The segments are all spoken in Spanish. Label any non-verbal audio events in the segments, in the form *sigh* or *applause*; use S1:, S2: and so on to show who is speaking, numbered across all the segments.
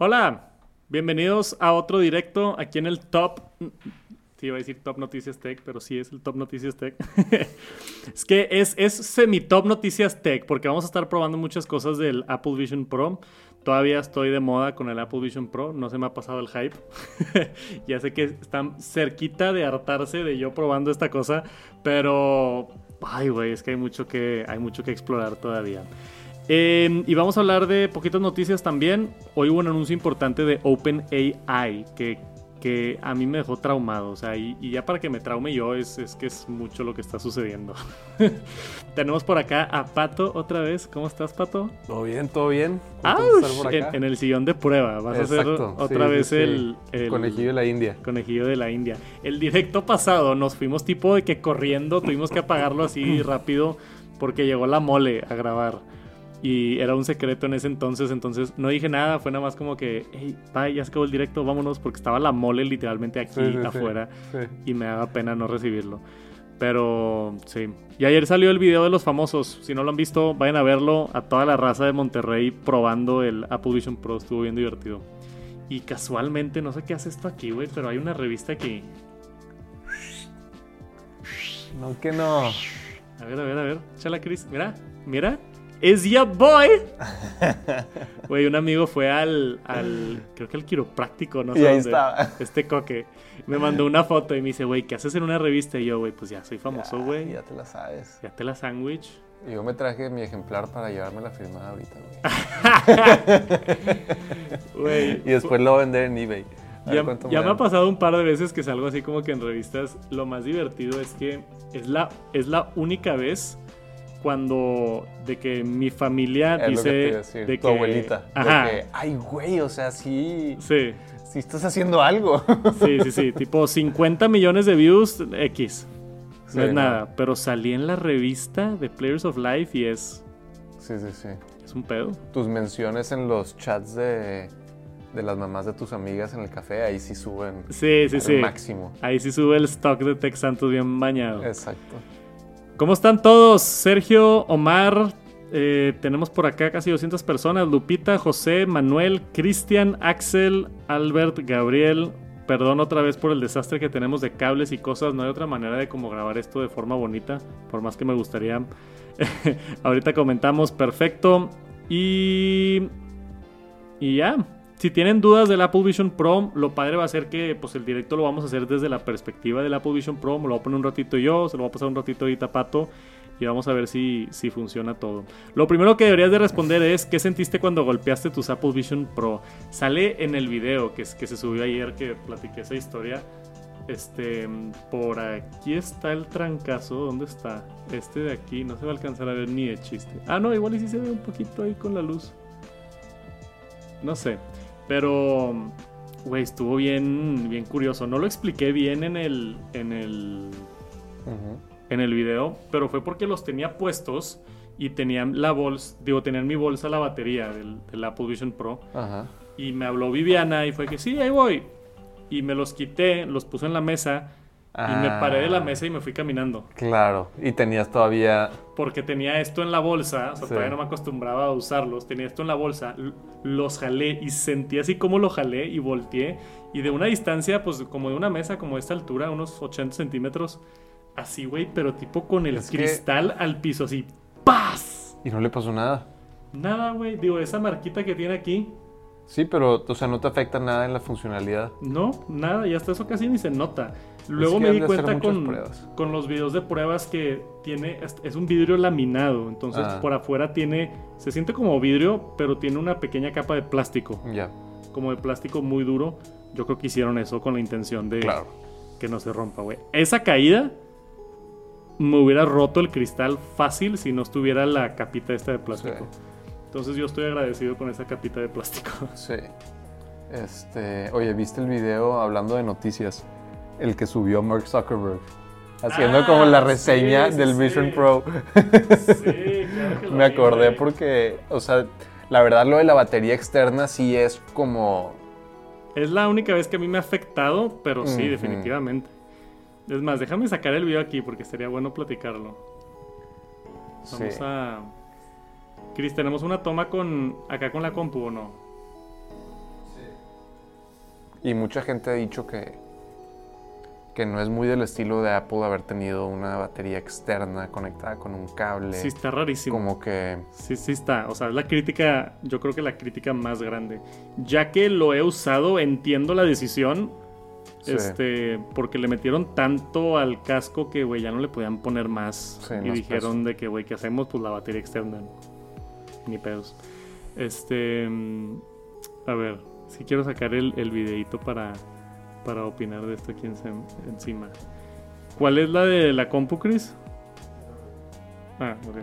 S1: Hola, bienvenidos a otro directo aquí en el Top. Sí, iba a decir Top Noticias Tech, pero sí es el Top Noticias Tech. *laughs* es que es, es semi-Top Noticias Tech, porque vamos a estar probando muchas cosas del Apple Vision Pro. Todavía estoy de moda con el Apple Vision Pro, no se me ha pasado el hype. *laughs* ya sé que están cerquita de hartarse de yo probando esta cosa, pero ay, güey, es que hay mucho que hay mucho que explorar todavía. Eh, y vamos a hablar de poquitas noticias también. Hoy hubo un anuncio importante de OpenAI que, que a mí me dejó traumado. O sea, y, y ya para que me traume yo es, es, que es mucho lo que está sucediendo. *laughs* Tenemos por acá a Pato otra vez. ¿Cómo estás, Pato?
S2: Todo bien, todo bien.
S1: Ah, en, en, el sillón de prueba. Vas Exacto. a hacer otra sí, vez sí, el, el,
S2: Conejillo de la India.
S1: Conejillo de la India. El directo pasado nos fuimos tipo de que corriendo, tuvimos que apagarlo así rápido porque llegó la mole a grabar y era un secreto en ese entonces, entonces no dije nada, fue nada más como que, hey, bye, ya se acabó el directo, vámonos, porque estaba la mole literalmente aquí sí, sí, afuera sí, y me daba pena no recibirlo. Pero sí. Y ayer salió el video de los famosos. Si no lo han visto, vayan a verlo. A toda la raza de Monterrey probando el Apple Vision Pro. Estuvo bien divertido. Y casualmente, no sé qué hace esto aquí, güey, pero hay una revista aquí.
S2: No, que no.
S1: A ver, a ver, a ver. Chala, Cris. Mira, mira es your boy. *laughs* Güey, un amigo fue al, al, creo que al quiropráctico, no sé.
S2: Y ahí
S1: dónde,
S2: estaba.
S1: Este coque. Me mandó una foto y me dice, güey, ¿qué haces en una revista? Y yo, güey, pues ya soy famoso, güey.
S2: Ya, ya, te la sabes.
S1: Ya te la sándwich.
S2: Y yo me traje mi ejemplar para llevarme la firmada ahorita, güey. *laughs* *laughs* y después lo vender en eBay.
S1: Ya, ya me ha pasado un par de veces que salgo así como que en revistas. Lo más divertido es que es la, es la única vez cuando de que mi familia
S2: es
S1: dice
S2: lo que
S1: de
S2: tu
S1: que
S2: abuelita
S1: ajá.
S2: de que ay güey o sea sí
S1: sí.
S2: sí estás haciendo algo *laughs*
S1: sí sí sí tipo 50 millones de views x. No
S2: Sí,
S1: es
S2: no.
S1: nada pero salí en la revista de Players of Life y es
S2: sí sí sí.
S1: es un pedo.
S2: Tus menciones en los chats de de las mamás de tus amigas en el café ahí sí suben
S1: sí sí
S2: al
S1: sí.
S2: máximo.
S1: Ahí sí sube el stock de Tex Santos bien bañado.
S2: Exacto
S1: ¿Cómo están todos? Sergio, Omar, eh, tenemos por acá casi 200 personas. Lupita, José, Manuel, Cristian, Axel, Albert, Gabriel. Perdón otra vez por el desastre que tenemos de cables y cosas. No hay otra manera de como grabar esto de forma bonita. Por más que me gustaría. *laughs* Ahorita comentamos. Perfecto. Y... Y ya. Si tienen dudas del Apple Vision Pro, lo padre va a ser que pues el directo lo vamos a hacer desde la perspectiva del Apple Vision Pro. Me lo voy a poner un ratito yo, se lo voy a pasar un ratito ahorita a Pato y vamos a ver si, si funciona todo. Lo primero que deberías de responder es ¿qué sentiste cuando golpeaste tus Apple Vision Pro? Sale en el video que, se subió ayer que platiqué esa historia. Este, por aquí está el trancazo. ¿Dónde está? Este de aquí. No se va a alcanzar a ver ni de chiste. Ah, no, igual y sí se ve un poquito ahí con la luz. No sé. Pero, güey, estuvo bien, bien curioso. No lo expliqué bien en el, en el,
S2: uh -huh.
S1: en el video, pero fue porque los tenía puestos y tenían la bolsa, digo, tenían mi bolsa la batería del, del Apple Vision Pro.
S2: Ajá.
S1: Y me habló Viviana y fue que sí, ahí voy. Y me los quité, los puse en la mesa
S2: Ah,
S1: y me paré de la mesa y me fui caminando.
S2: Claro, y tenías todavía...
S1: Porque tenía esto en la bolsa, o sea,
S2: Sí.
S1: todavía no me acostumbraba a usarlos, tenía esto en la bolsa, los jalé y sentí así como lo jalé y volteé. Y de una distancia, pues como de una mesa, como de esta altura, unos 80 centímetros, así, güey, pero tipo con el
S2: Es que-
S1: cristal al piso, así, ¡paz!
S2: Y no le pasó nada.
S1: Nada, güey, digo, esa marquita que tiene aquí,
S2: Sí, pero, o sea, no te afecta nada en la funcionalidad.
S1: No, nada, y hasta eso casi ni se nota. Luego
S2: que
S1: me di cuenta con, con los videos de pruebas que tiene, es, es un vidrio laminado, entonces
S2: Ah.
S1: por afuera tiene, se siente como vidrio, pero tiene una pequeña capa de plástico,
S2: Ya,
S1: como de plástico muy duro. Yo creo que hicieron eso con la intención de
S2: claro.
S1: que no se rompa, güey. Esa caída me hubiera roto el cristal fácil si no estuviera la capita esta de plástico.
S2: Sí.
S1: Entonces yo estoy agradecido con esa capita de plástico. *laughs*
S2: Sí. Este, oye, ¿viste el video hablando de noticias? El que subió Mark Zuckerberg. Haciendo
S1: Ah,
S2: como la reseña
S1: sí, sí,
S2: del
S1: sí.
S2: Vision Pro.
S1: Sí, claro que *laughs*
S2: Me acordé porque, o sea, la verdad lo de la batería externa sí es como...
S1: Es la única vez que a mí me ha afectado, pero sí, definitivamente. Es más, déjame sacar el video aquí porque sería bueno platicarlo. Vamos
S2: Sí.
S1: a. Cris, ¿tenemos una toma con acá con la compu o no?
S2: Y mucha gente ha dicho que, que no es muy del estilo de Apple haber tenido una batería externa conectada con un cable.
S1: Sí, está rarísimo.
S2: Como que...
S1: Sí, sí está. O sea, es la crítica, yo creo que la crítica más grande. Ya que lo he usado, entiendo la decisión.
S2: Sí.
S1: Este, porque le metieron tanto al casco que, güey, ya no le podían poner más.
S2: Sí,
S1: y
S2: más
S1: dijeron de que, güey, ¿qué hacemos? Pues la batería externa. Ni pedos. Este. mm, A ver, si quiero sacar el, el videito para, para opinar de esto aquí en- encima. ¿Cuál es la de la compu, Chris? Ah, ok.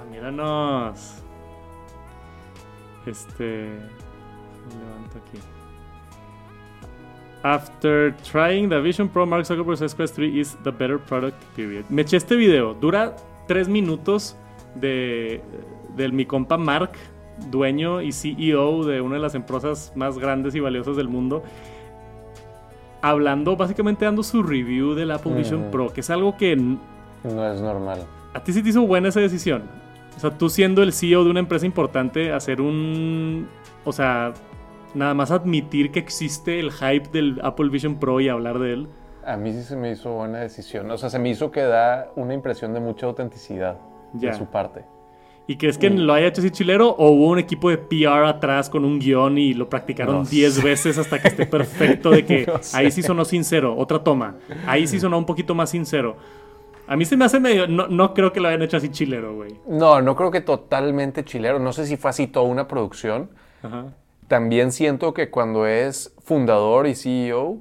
S1: Ah, míranos. Este. Levanto aquí. After trying the Vision Pro, Mark Zuckerberg says Quest 3 is the better product, period. Me eché este video. Dura 3 minutos de, del mi compa Mark, dueño y CEO de una de las empresas más grandes y valiosas del mundo. Hablando, básicamente dando su review del Apple Vision
S2: Ujú.
S1: Pro, que es algo que
S2: No es normal.
S1: ¿A ti sí te hizo buena esa decisión? O sea, tú siendo el CEO de una empresa importante, hacer un... O sea, nada más admitir que existe el hype del Apple Vision Pro y hablar de él.
S2: A mí sí se me hizo buena decisión. O sea, se me hizo que da una impresión de mucha autenticidad de su parte.
S1: ¿Y crees que
S2: Mm.
S1: lo haya hecho así chilero o hubo un equipo de PR atrás con un guion y lo practicaron
S2: No
S1: 10
S2: sé.
S1: veces hasta que esté perfecto de que *laughs*
S2: No
S1: ahí sí sonó sincero, otra toma, ahí sí sonó un poquito más sincero? A mí se me hace medio... No, no creo que lo hayan hecho así chilero, güey.
S2: No, no creo que totalmente chilero. No sé si fue así toda una producción.
S1: Ajá.
S2: También siento que cuando es fundador y CEO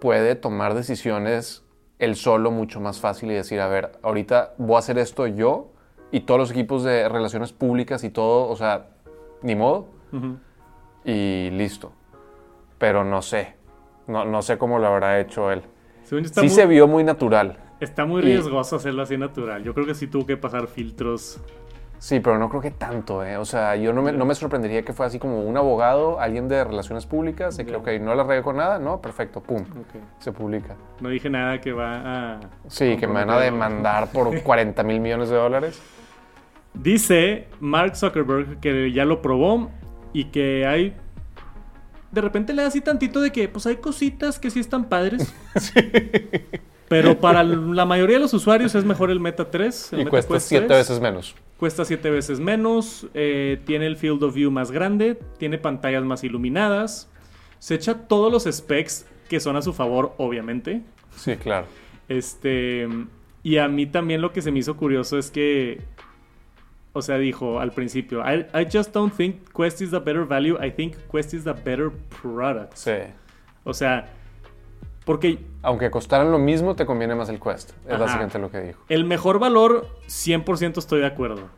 S2: puede tomar decisiones él solo mucho más fácil y decir, a ver, ahorita voy a hacer esto yo y todos los equipos de relaciones públicas y todo, o sea, ni modo y listo. Pero no sé, no, no sé cómo lo habrá hecho él. Sí
S1: muy-
S2: se vio muy natural.
S1: Está muy
S2: Y-
S1: riesgoso hacerlo así natural. Yo creo que sí tuvo que pasar filtros.
S2: Sí, pero no creo que tanto, ¿eh? O sea, yo no me, no me sorprendería que fue así como un abogado, alguien de relaciones públicas, de que, ok, no la regué con nada, no, perfecto, pum,
S1: Ok.
S2: se publica.
S1: No dije nada que va a.
S2: Sí, que me van a demandar por *laughs* 40 mil millones de dólares.
S1: Dice Mark Zuckerberg que ya lo probó y que hay. De repente le da así tantito de que, pues hay cositas que sí están padres. *laughs* Pero para la mayoría de los usuarios es mejor el Meta 3. el
S2: Y
S1: Meta
S2: cuesta
S1: Quest
S2: 7
S1: 3.
S2: veces menos.
S1: Cuesta 7 veces menos, eh, tiene el field of view más grande, tiene pantallas más iluminadas, se echa todos los specs que son a su favor, obviamente.
S2: Sí, claro.
S1: Este, y a mí también lo que se me hizo curioso es que, o sea, dijo al principio, I, I just don't think Quest is the better value, I think Quest is the better product.
S2: Sí.
S1: O sea, porque
S2: Aunque costaran lo mismo, te conviene más el Quest. Es
S1: Ajá.
S2: básicamente lo que dijo.
S1: El mejor valor, 100% estoy de acuerdo.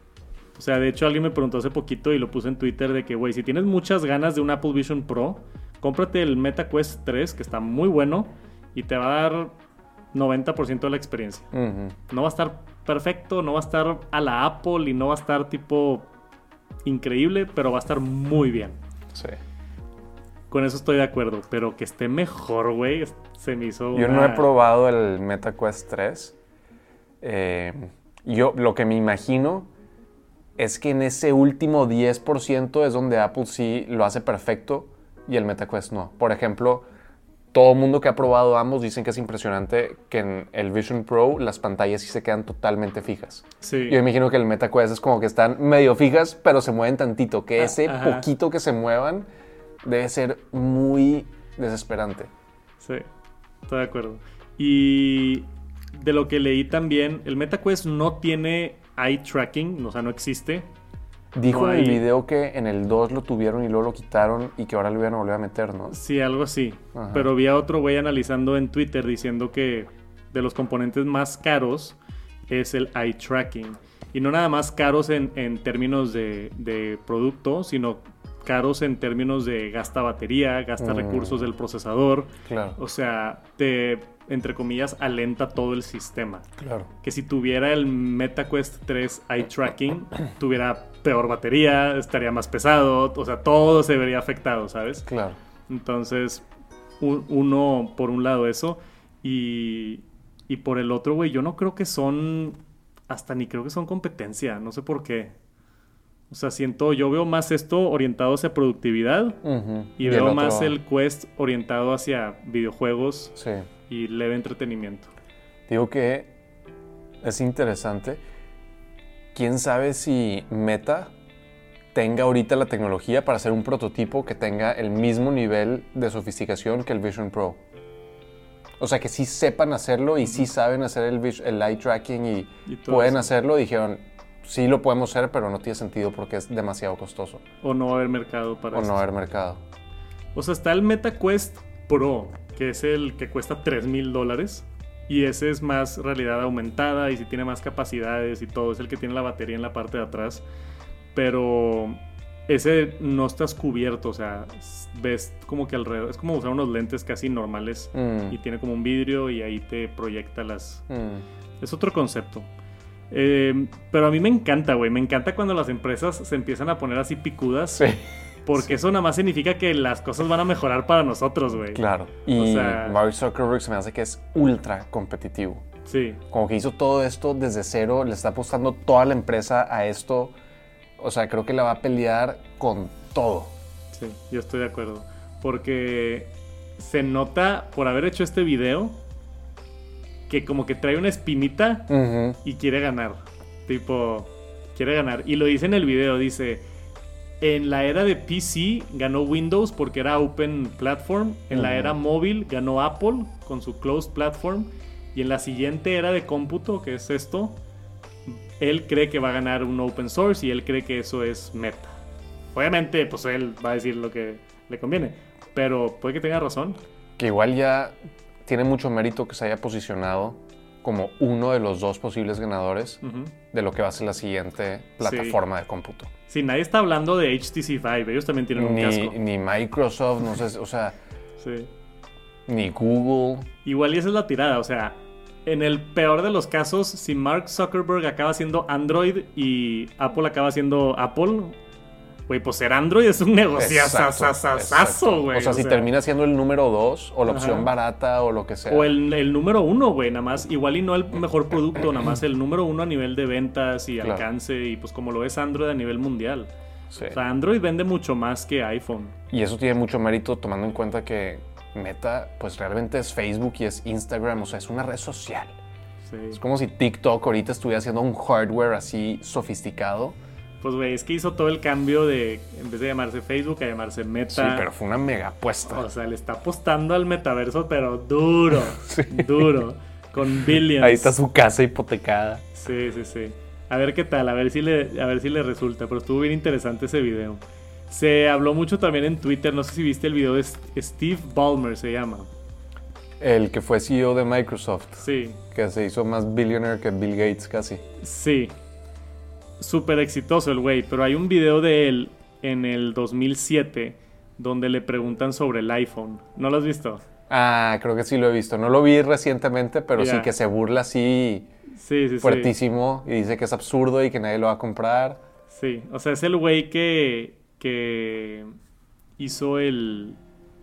S1: O sea, de hecho alguien me preguntó hace poquito y lo puse en Twitter de que, güey, si tienes muchas ganas de un Apple Vision Pro, cómprate el Meta Quest 3, que está muy bueno, y te va a dar 90% de la experiencia. No va a estar perfecto, no va a estar a la Apple y no va a estar tipo increíble, pero va a estar muy bien.
S2: Sí.
S1: Con eso estoy de acuerdo, pero que esté mejor, güey, se me hizo...
S2: Yo no he probado el MetaQuest 3. Eh, yo lo que me imagino es que en ese último 10% es donde Apple sí lo hace perfecto y el MetaQuest no. Por ejemplo, todo el mundo que ha probado ambos dicen que es impresionante que en el Vision Pro las pantallas sí se quedan totalmente fijas.
S1: Sí.
S2: Yo imagino que el MetaQuest es como que están medio fijas, pero se mueven tantito. Que
S1: Ah,
S2: ese
S1: ajá.
S2: poquito que se muevan debe ser muy desesperante.
S1: Sí, estoy de acuerdo. Y de lo que leí también, el MetaQuest no tiene eye tracking, o sea, no existe.
S2: Dijo
S1: No
S2: en el
S1: hay-
S2: video que en el 2 lo tuvieron y luego lo quitaron y que ahora lo iban a volver a meter, ¿no?
S1: Sí, algo así.
S2: Ajá.
S1: Pero vi a otro güey analizando en Twitter diciendo que de los componentes más caros es el eye tracking. Y no nada más caros en, en términos de, de producto, sino caros en términos de gasta batería, gasta
S2: Mm.
S1: recursos del procesador.
S2: Claro,
S1: O sea, te, entre comillas, alenta todo el sistema.
S2: claro.
S1: que si tuviera el MetaQuest 3 eye tracking, tuviera peor batería, estaría más pesado, o sea, todo se vería afectado, ¿sabes?
S2: Claro.
S1: Entonces, un- uno, por un lado eso, y, y por el otro, güey, yo no creo que son, hasta ni creo que son competencia, no sé por qué. O sea, siento, yo veo más esto orientado hacia productividad y, veo más el Quest orientado hacia videojuegos
S2: Sí.
S1: y leve entretenimiento.
S2: Digo que es interesante. ¿Quién sabe si Meta tenga ahorita la tecnología para hacer un prototipo que tenga el mismo nivel de sofisticación que el Vision Pro? O sea, que sí sepan hacerlo y sí saben hacer el, el eye tracking y,
S1: Y
S2: pueden
S1: eso.
S2: hacerlo. Dijeron, sí lo podemos hacer, pero no tiene sentido porque es demasiado costoso.
S1: O no va a haber mercado para
S2: O
S1: esto.
S2: no haber mercado.
S1: O sea, está el Meta Quest Pro, que es el que cuesta 3 mil dólares. Y ese es más realidad aumentada y si tiene más capacidades y todo. Es el que tiene la batería en la parte de atrás. Pero ese no estás cubierto, o sea, ves como que alrededor. Es como usar unos lentes casi normales.
S2: Mm,
S1: Y tiene como un vidrio y ahí te proyecta las...
S2: mm.
S1: Es otro concepto. Eh, pero a mí me encanta, güey. Me encanta cuando las empresas se empiezan a poner así picudas.
S2: Sí,
S1: Porque eso nada más significa que las cosas van a mejorar para nosotros, güey.
S2: claro. Y
S1: sea-
S2: Mark Zuckerberg se me hace que es ultra competitivo.
S1: Sí,
S2: como que hizo todo esto desde cero, le está apostando toda la empresa a esto. O sea, creo que la va a pelear con todo.
S1: sí, yo estoy de acuerdo. Porque se nota por haber hecho este video que como que trae una espinita y quiere ganar. Tipo, quiere ganar. Y lo dice en el video, dice, en la era de PC ganó Windows porque era Open Platform. En la era móvil ganó Apple con su Closed Platform. Y en la siguiente era de cómputo, que es esto, él cree que va a ganar un Open Source y él cree que eso es meta. Obviamente, pues él va a decir lo que le conviene. Pero puede que tenga razón.
S2: Que igual ya tiene mucho mérito que se haya posicionado como uno de los dos posibles ganadores de lo que va a ser la siguiente plataforma de cómputo.
S1: Sí, nadie está hablando de HTC Vive. Ellos también tienen un
S2: Ni,
S1: casco.
S2: ni Microsoft, no sé, o sea, *laughs*
S1: Sí.
S2: ni Google.
S1: Igual y esa es la tirada, o sea, en el peor de los casos, si Mark Zuckerberg acaba siendo Android y Apple acaba siendo Apple, güey, pues ser Android es un
S2: exacto.
S1: güey.
S2: O sea, si termina siendo el número dos o la opción
S1: Ajá.
S2: barata o lo que sea.
S1: O el, el número uno, güey, nada más. Igual y no el mejor producto, nada más el número uno a nivel de ventas y
S2: Claro.
S1: alcance. Y pues como lo es Android a nivel mundial.
S2: Sí.
S1: O sea, Android vende mucho más que iPhone.
S2: Y eso tiene mucho mérito tomando en cuenta que Meta, pues realmente es Facebook y es Instagram, o sea, es una red social.
S1: Sí.
S2: Es como si TikTok ahorita estuviera haciendo un hardware así sofisticado.
S1: Pues, güey, es que hizo todo el cambio de, en vez de llamarse Facebook, a llamarse Meta.
S2: Sí, pero fue una mega apuesta.
S1: O sea, le está apostando al metaverso, pero duro. *laughs* Duro. Con billions.
S2: Ahí está su casa hipotecada.
S1: Sí, sí, sí. A ver qué tal, a ver si le, a ver si le resulta. Pero estuvo bien interesante ese video. Se habló mucho también en Twitter, no sé si viste el video de Steve Ballmer, se llama.
S2: El que fue CEO de Microsoft,
S1: Sí,
S2: que se hizo más billionaire que Bill Gates casi.
S1: sí. Súper exitoso el güey, pero hay un video de él en el 2007 donde le preguntan sobre el iPhone. ¿No lo has visto?
S2: Ah, creo que sí lo he visto. No lo vi recientemente, pero sí que se burla así
S1: Sí, sí, sí.
S2: fuertísimo y dice que es absurdo y que nadie lo va a comprar.
S1: Sí, o sea, es el güey que, que hizo el...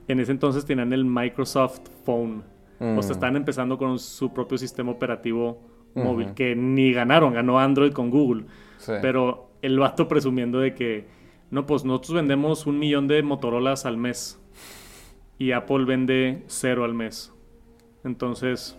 S1: En ese entonces tenían el Microsoft Phone. O sea,
S2: Mm.
S1: están empezando con su propio sistema operativo móvil, que ni ganaron, ganó Android con Google. Pero el vato presumiendo de que, no, pues nosotros vendemos un millón de Motorolas al mes y Apple vende cero al mes. Entonces,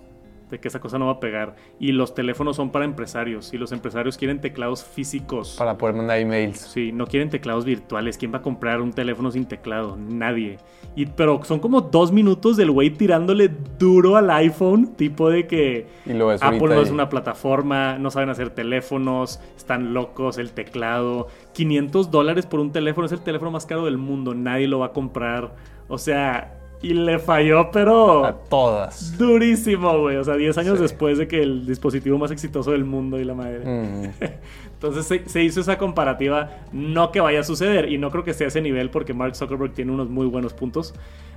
S1: de que esa cosa no va a pegar. Y los teléfonos son para empresarios y los empresarios quieren teclados físicos.
S2: Para poder mandar emails.
S1: Sí, no quieren teclados virtuales. ¿Quién va a comprar un teléfono sin teclado? Nadie. Y, pero son como dos minutos del güey tirándole duro al iPhone, tipo de que
S2: Y lo
S1: Apple no es una plataforma, no saben hacer teléfonos, están locos, el teclado. 500 dólares por un teléfono es el teléfono más caro del mundo, nadie lo va a comprar. O sea, y le falló, pero
S2: A todas.
S1: durísimo, güey. O sea, 10 años
S2: Sí.
S1: después de que el dispositivo más exitoso del mundo y la madre.
S2: Mm. *laughs*
S1: Entonces se, se hizo esa comparativa, no que vaya a suceder, y no creo que sea ese nivel porque Mark Zuckerberg tiene unos muy buenos puntos.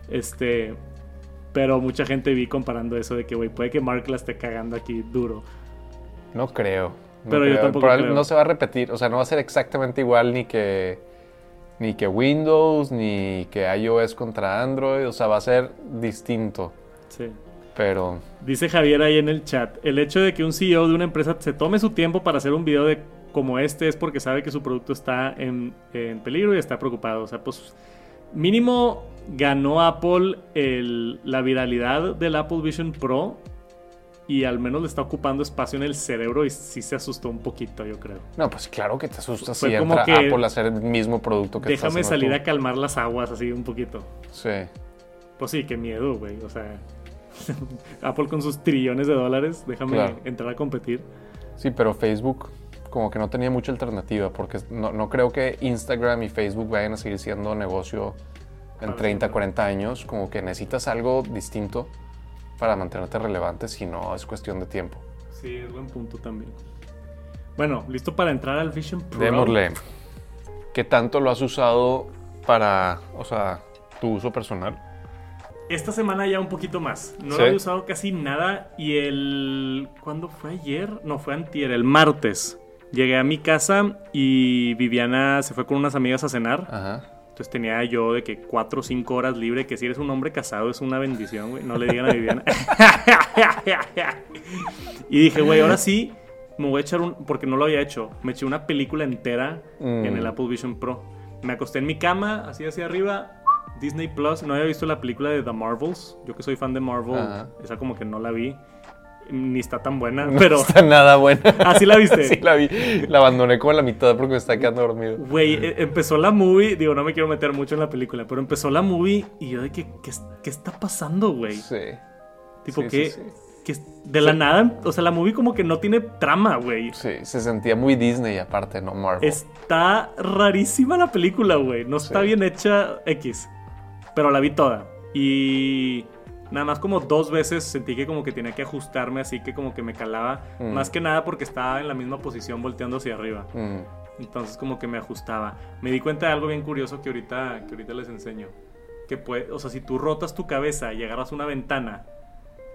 S1: Este, pero mucha gente vi comparando eso de que, güey, puede que Mark la esté cagando aquí duro.
S2: No creo. no
S1: Pero yo tampoco
S2: Probable-
S1: creo.
S2: No se va a repetir. O sea, no va a ser exactamente igual ni que, ni que Windows, ni que iOS contra Android. O sea, va a ser distinto.
S1: Sí.
S2: Pero
S1: Dice Javier ahí en el chat, el hecho de que un CEO de una empresa se tome su tiempo para hacer un video de como este es porque sabe que su producto está en, en peligro y está preocupado. O sea, pues mínimo ganó Apple el- la viralidad del Apple Vision Pro y al menos le está ocupando espacio en el cerebro y sí se asustó un poquito, yo creo.
S2: No, pues claro que te asustas
S1: Fue
S2: si
S1: como
S2: entra
S1: que-
S2: Apple a hacer el mismo producto que
S1: Déjame salir
S2: tú.
S1: a calmar las aguas así un poquito.
S2: Sí.
S1: Pues sí, qué miedo, güey. O sea, *laughs* Apple con sus trillones de dólares, déjame
S2: Claro.
S1: entrar a competir.
S2: Sí, pero Facebook como que no tenía mucha alternativa porque no, no creo que Instagram y Facebook vayan a seguir siendo negocio en
S1: Para
S2: 30,
S1: siempre.
S2: 40 años. Como que necesitas algo distinto para mantenerte relevante, si no es cuestión de tiempo.
S1: Sí, es buen punto también. Bueno, listo para entrar al Vision Pro.
S2: Démosle. ¿Qué tanto lo has usado para, o sea, tu uso personal?
S1: Esta semana ya un poquito más. No
S2: Sí.
S1: lo había usado casi nada. Y el. ¿Cuándo fue ayer? No, fue antier, el martes. Llegué a mi casa y Viviana se fue con unas amigas a cenar.
S2: Ajá.
S1: Entonces tenía yo de que 4 o 5 horas libre, que si eres un hombre casado es una bendición, güey. No le digan a Viviana. *laughs* y dije, güey, ahora sí me voy a echar un... Porque no lo había hecho. Me eché una película entera
S2: Mm.
S1: en el Apple Vision Pro. Me acosté en mi cama, así hacia arriba. Disney Plus. No había visto la película de The Marvels. Yo que soy fan de Marvel, esa como que no la vi. Ni está tan buena, pero...
S2: No está nada buena. *laughs*
S1: ¿Ah, sí la viste? *laughs*
S2: sí, la vi. La abandoné como a la mitad porque me está quedando dormido.
S1: Güey, e- empezó la movie, digo, no me quiero meter mucho en la película, pero empezó la movie y yo de que, ¿qué, qué está pasando, güey?
S2: Sí.
S1: tipo,
S2: sí,
S1: que,
S2: sí, sí.
S1: que de la nada, o sea, la movie como que no tiene trama, güey.
S2: Sí, se sentía muy Disney aparte, no Marvel.
S1: Está rarísima la película, güey. No está bien hecha X. Pero la vi toda. Y nada más como dos veces sentí que como que tenía que ajustarme así que como que me calaba.
S2: Mm.
S1: Más que nada porque estaba en la misma posición volteando hacia arriba.
S2: Mm.
S1: Entonces como que me ajustaba. Me di cuenta de algo bien curioso que ahorita, que ahorita les enseño. Que puede, o sea, si tú rotas tu cabeza y agarras una ventana,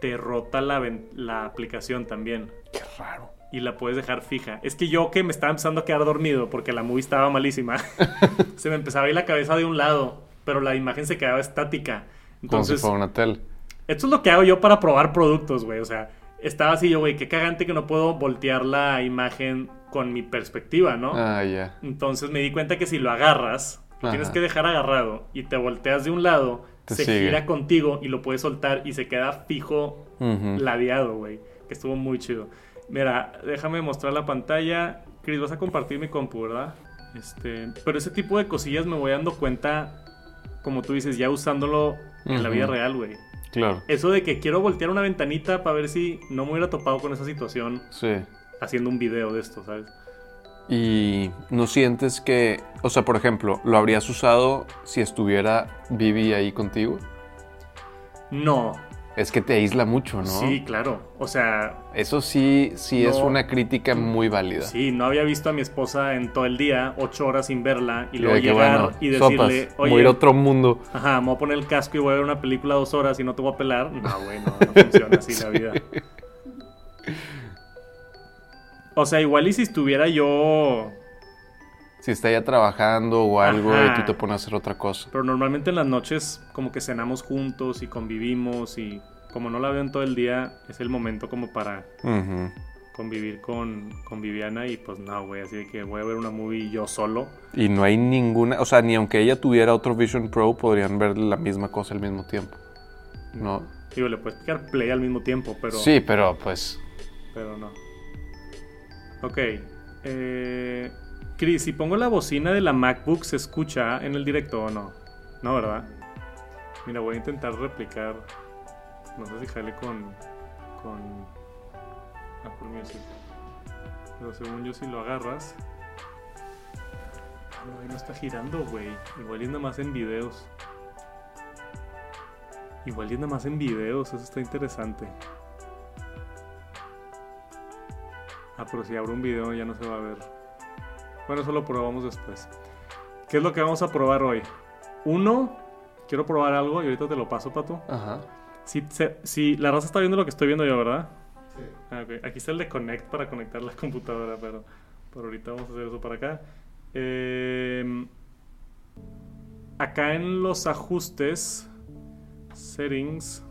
S1: te rota la, la aplicación también.
S2: Qué raro.
S1: Y la puedes dejar fija. Es que yo que me estaba empezando a quedar dormido porque la movie estaba malísima, *laughs* se me empezaba a ir la cabeza de un lado, pero la imagen se quedaba estática.
S2: Como si
S1: Entonces,
S2: fuera una tele.
S1: Esto es lo que hago yo para probar productos, güey. O sea, estaba así yo, güey, qué cagante que no puedo voltear la imagen con mi perspectiva, ¿no?
S2: Ah, ya.
S1: Entonces me di cuenta que si lo agarras, lo tienes que dejar agarrado y te volteas de un lado,
S2: Te
S1: se
S2: sigue.
S1: gira contigo y lo puedes soltar y se queda fijo,
S2: Ujú.
S1: ladeado, güey. Que estuvo muy chido. Mira, déjame mostrar la pantalla. Chris, vas a compartir mi compu, ¿verdad? Este, pero ese tipo de cosillas me voy dando cuenta, como tú dices, ya usándolo en la vida real, güey.
S2: Claro.
S1: Eso de que quiero voltear una ventanita para ver si no me hubiera topado con esa situación
S2: Sí.
S1: haciendo un video de esto, ¿sabes?
S2: Y no sientes que, o sea, por ejemplo, ¿lo habrías usado si estuviera Vivi ahí contigo?
S1: No,
S2: Es que te aísla mucho, ¿no?
S1: sí, claro. O sea,
S2: Eso sí, sí es una crítica muy válida.
S1: Sí, no había visto a mi esposa en todo el día, ocho horas sin verla, y luego llegar
S2: bueno,
S1: y decirle,
S2: sopas, voy a
S1: oye,
S2: ir a otro mundo.
S1: ajá, me voy a poner el casco y voy a ver una película dos horas y no te voy a pelar. No, güey, no, no *laughs* funciona así la vida. O sea, igual y si estuviera yo...
S2: Si está ya trabajando o algo
S1: Ajá.
S2: y tú te pones a hacer otra cosa.
S1: Pero normalmente en las noches como que cenamos juntos y convivimos y como no la veo en todo el día, es el momento como para convivir con, con Viviana y pues no, güey, así de que voy a ver una movie yo solo.
S2: Y no hay ninguna, o sea, ni aunque ella tuviera otro Vision Pro, podrían ver la misma cosa al mismo tiempo. No.
S1: Digo, le puedes picar play al mismo tiempo, pero...
S2: Sí, pero pues.
S1: Pero no. Ok. Eh, Chris, si pongo la bocina de la MacBook, ¿se escucha en el directo o no? No, ¿verdad? Mira, voy a intentar replicar. No sé si jale con. con. Apple Music. Pero según yo, si lo agarras. Ah, No, no está girando, güey. Igual es nada más en videos. Igual es nada más en videos, eso está interesante. Ah, pero si abro un video ya no se va a ver. Bueno, eso lo probamos después. ¿Qué es lo que vamos a probar hoy? Uno, quiero probar algo y ahorita te lo paso, Pato.
S2: Ajá.
S1: Si, se- si la raza está viendo lo que estoy viendo yo, ¿verdad? Sí. Aquí está el de Connect para conectar la computadora, pero por ahorita vamos a hacer eso para acá. Eh, acá en los ajustes, settings.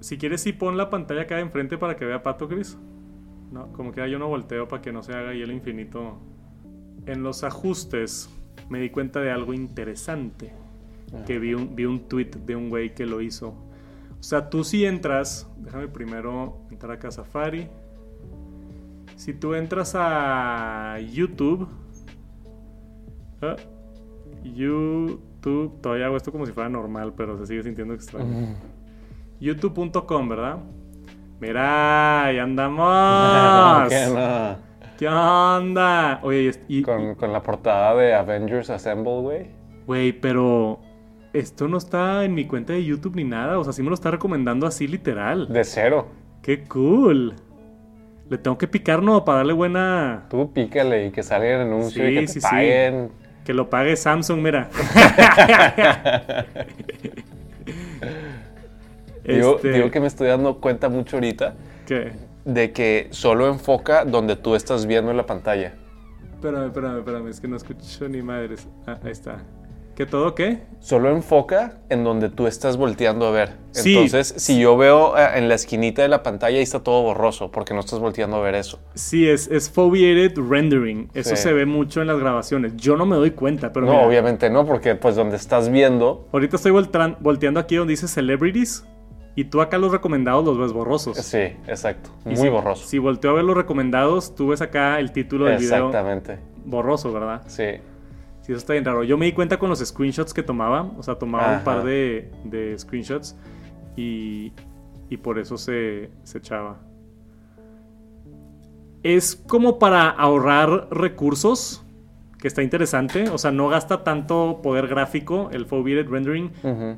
S1: Si quieres, sí pon la pantalla acá enfrente para que vea Pato, Chris. No, como que yo no volteo para que no se haga ahí el infinito. En los ajustes me di cuenta de algo interesante. Que vi un, vi un tweet de un güey que lo hizo. O sea, tú si entras, déjame primero entrar acá a Safari. Si tú entras a YouTube, ah, YouTube, todavía hago esto como si fuera normal, pero se sigue sintiendo extraño. YouTube.com, ¿verdad? Mira, ahí *laughs* andamos.
S2: ¿Qué no?
S1: ¿Qué onda? Oye, y,
S2: Con, con la portada de Avengers Assemble, güey.
S1: güey, pero esto no está en mi cuenta de YouTube ni nada. O sea, sí me lo está recomendando así literal.
S2: De cero.
S1: ¡Qué cool! Le tengo que picar, ¿no? Para darle buena...
S2: Tú pícale y que salga el anuncio
S1: Sí,
S2: y que
S1: sí,
S2: te
S1: sí.
S2: paguen.
S1: Que lo pague Samsung, mira. *laughs* *laughs*
S2: Digo,
S1: Este,
S2: digo que me estoy dando cuenta mucho ahorita
S1: ¿Qué?
S2: de que solo enfoca donde tú estás viendo en la pantalla.
S1: Espérame, espérame, espérame. Es que no escucho ni madres. Ah, ahí está. ¿Que todo qué?
S2: Solo enfoca en donde tú estás volteando a ver.
S1: Sí.
S2: Entonces, si yo veo eh, en la esquinita de la pantalla, ahí está todo borroso, porque no estás volteando a ver eso.
S1: Sí, es, es foveated rendering. Eso
S2: Sí.
S1: se ve mucho en las grabaciones. Yo no me doy cuenta, pero
S2: no,
S1: mira,
S2: obviamente no, porque pues donde estás viendo,
S1: ahorita estoy volteando aquí donde dice celebrities y tú acá los recomendados los ves borrosos.
S2: sí, exacto,
S1: Y
S2: muy
S1: si-
S2: borroso.
S1: Si volteo a ver los recomendados, tú ves acá el título del video
S2: Exactamente,
S1: borroso, ¿verdad?
S2: sí.
S1: Sí, eso está bien raro. Yo me di cuenta con los screenshots que tomaba. O sea, tomaba un par de, de screenshots y, y por eso se, se echaba. Es como para ahorrar recursos, que está interesante. O sea, no gasta tanto poder gráfico el foveated rendering,
S2: Ujú.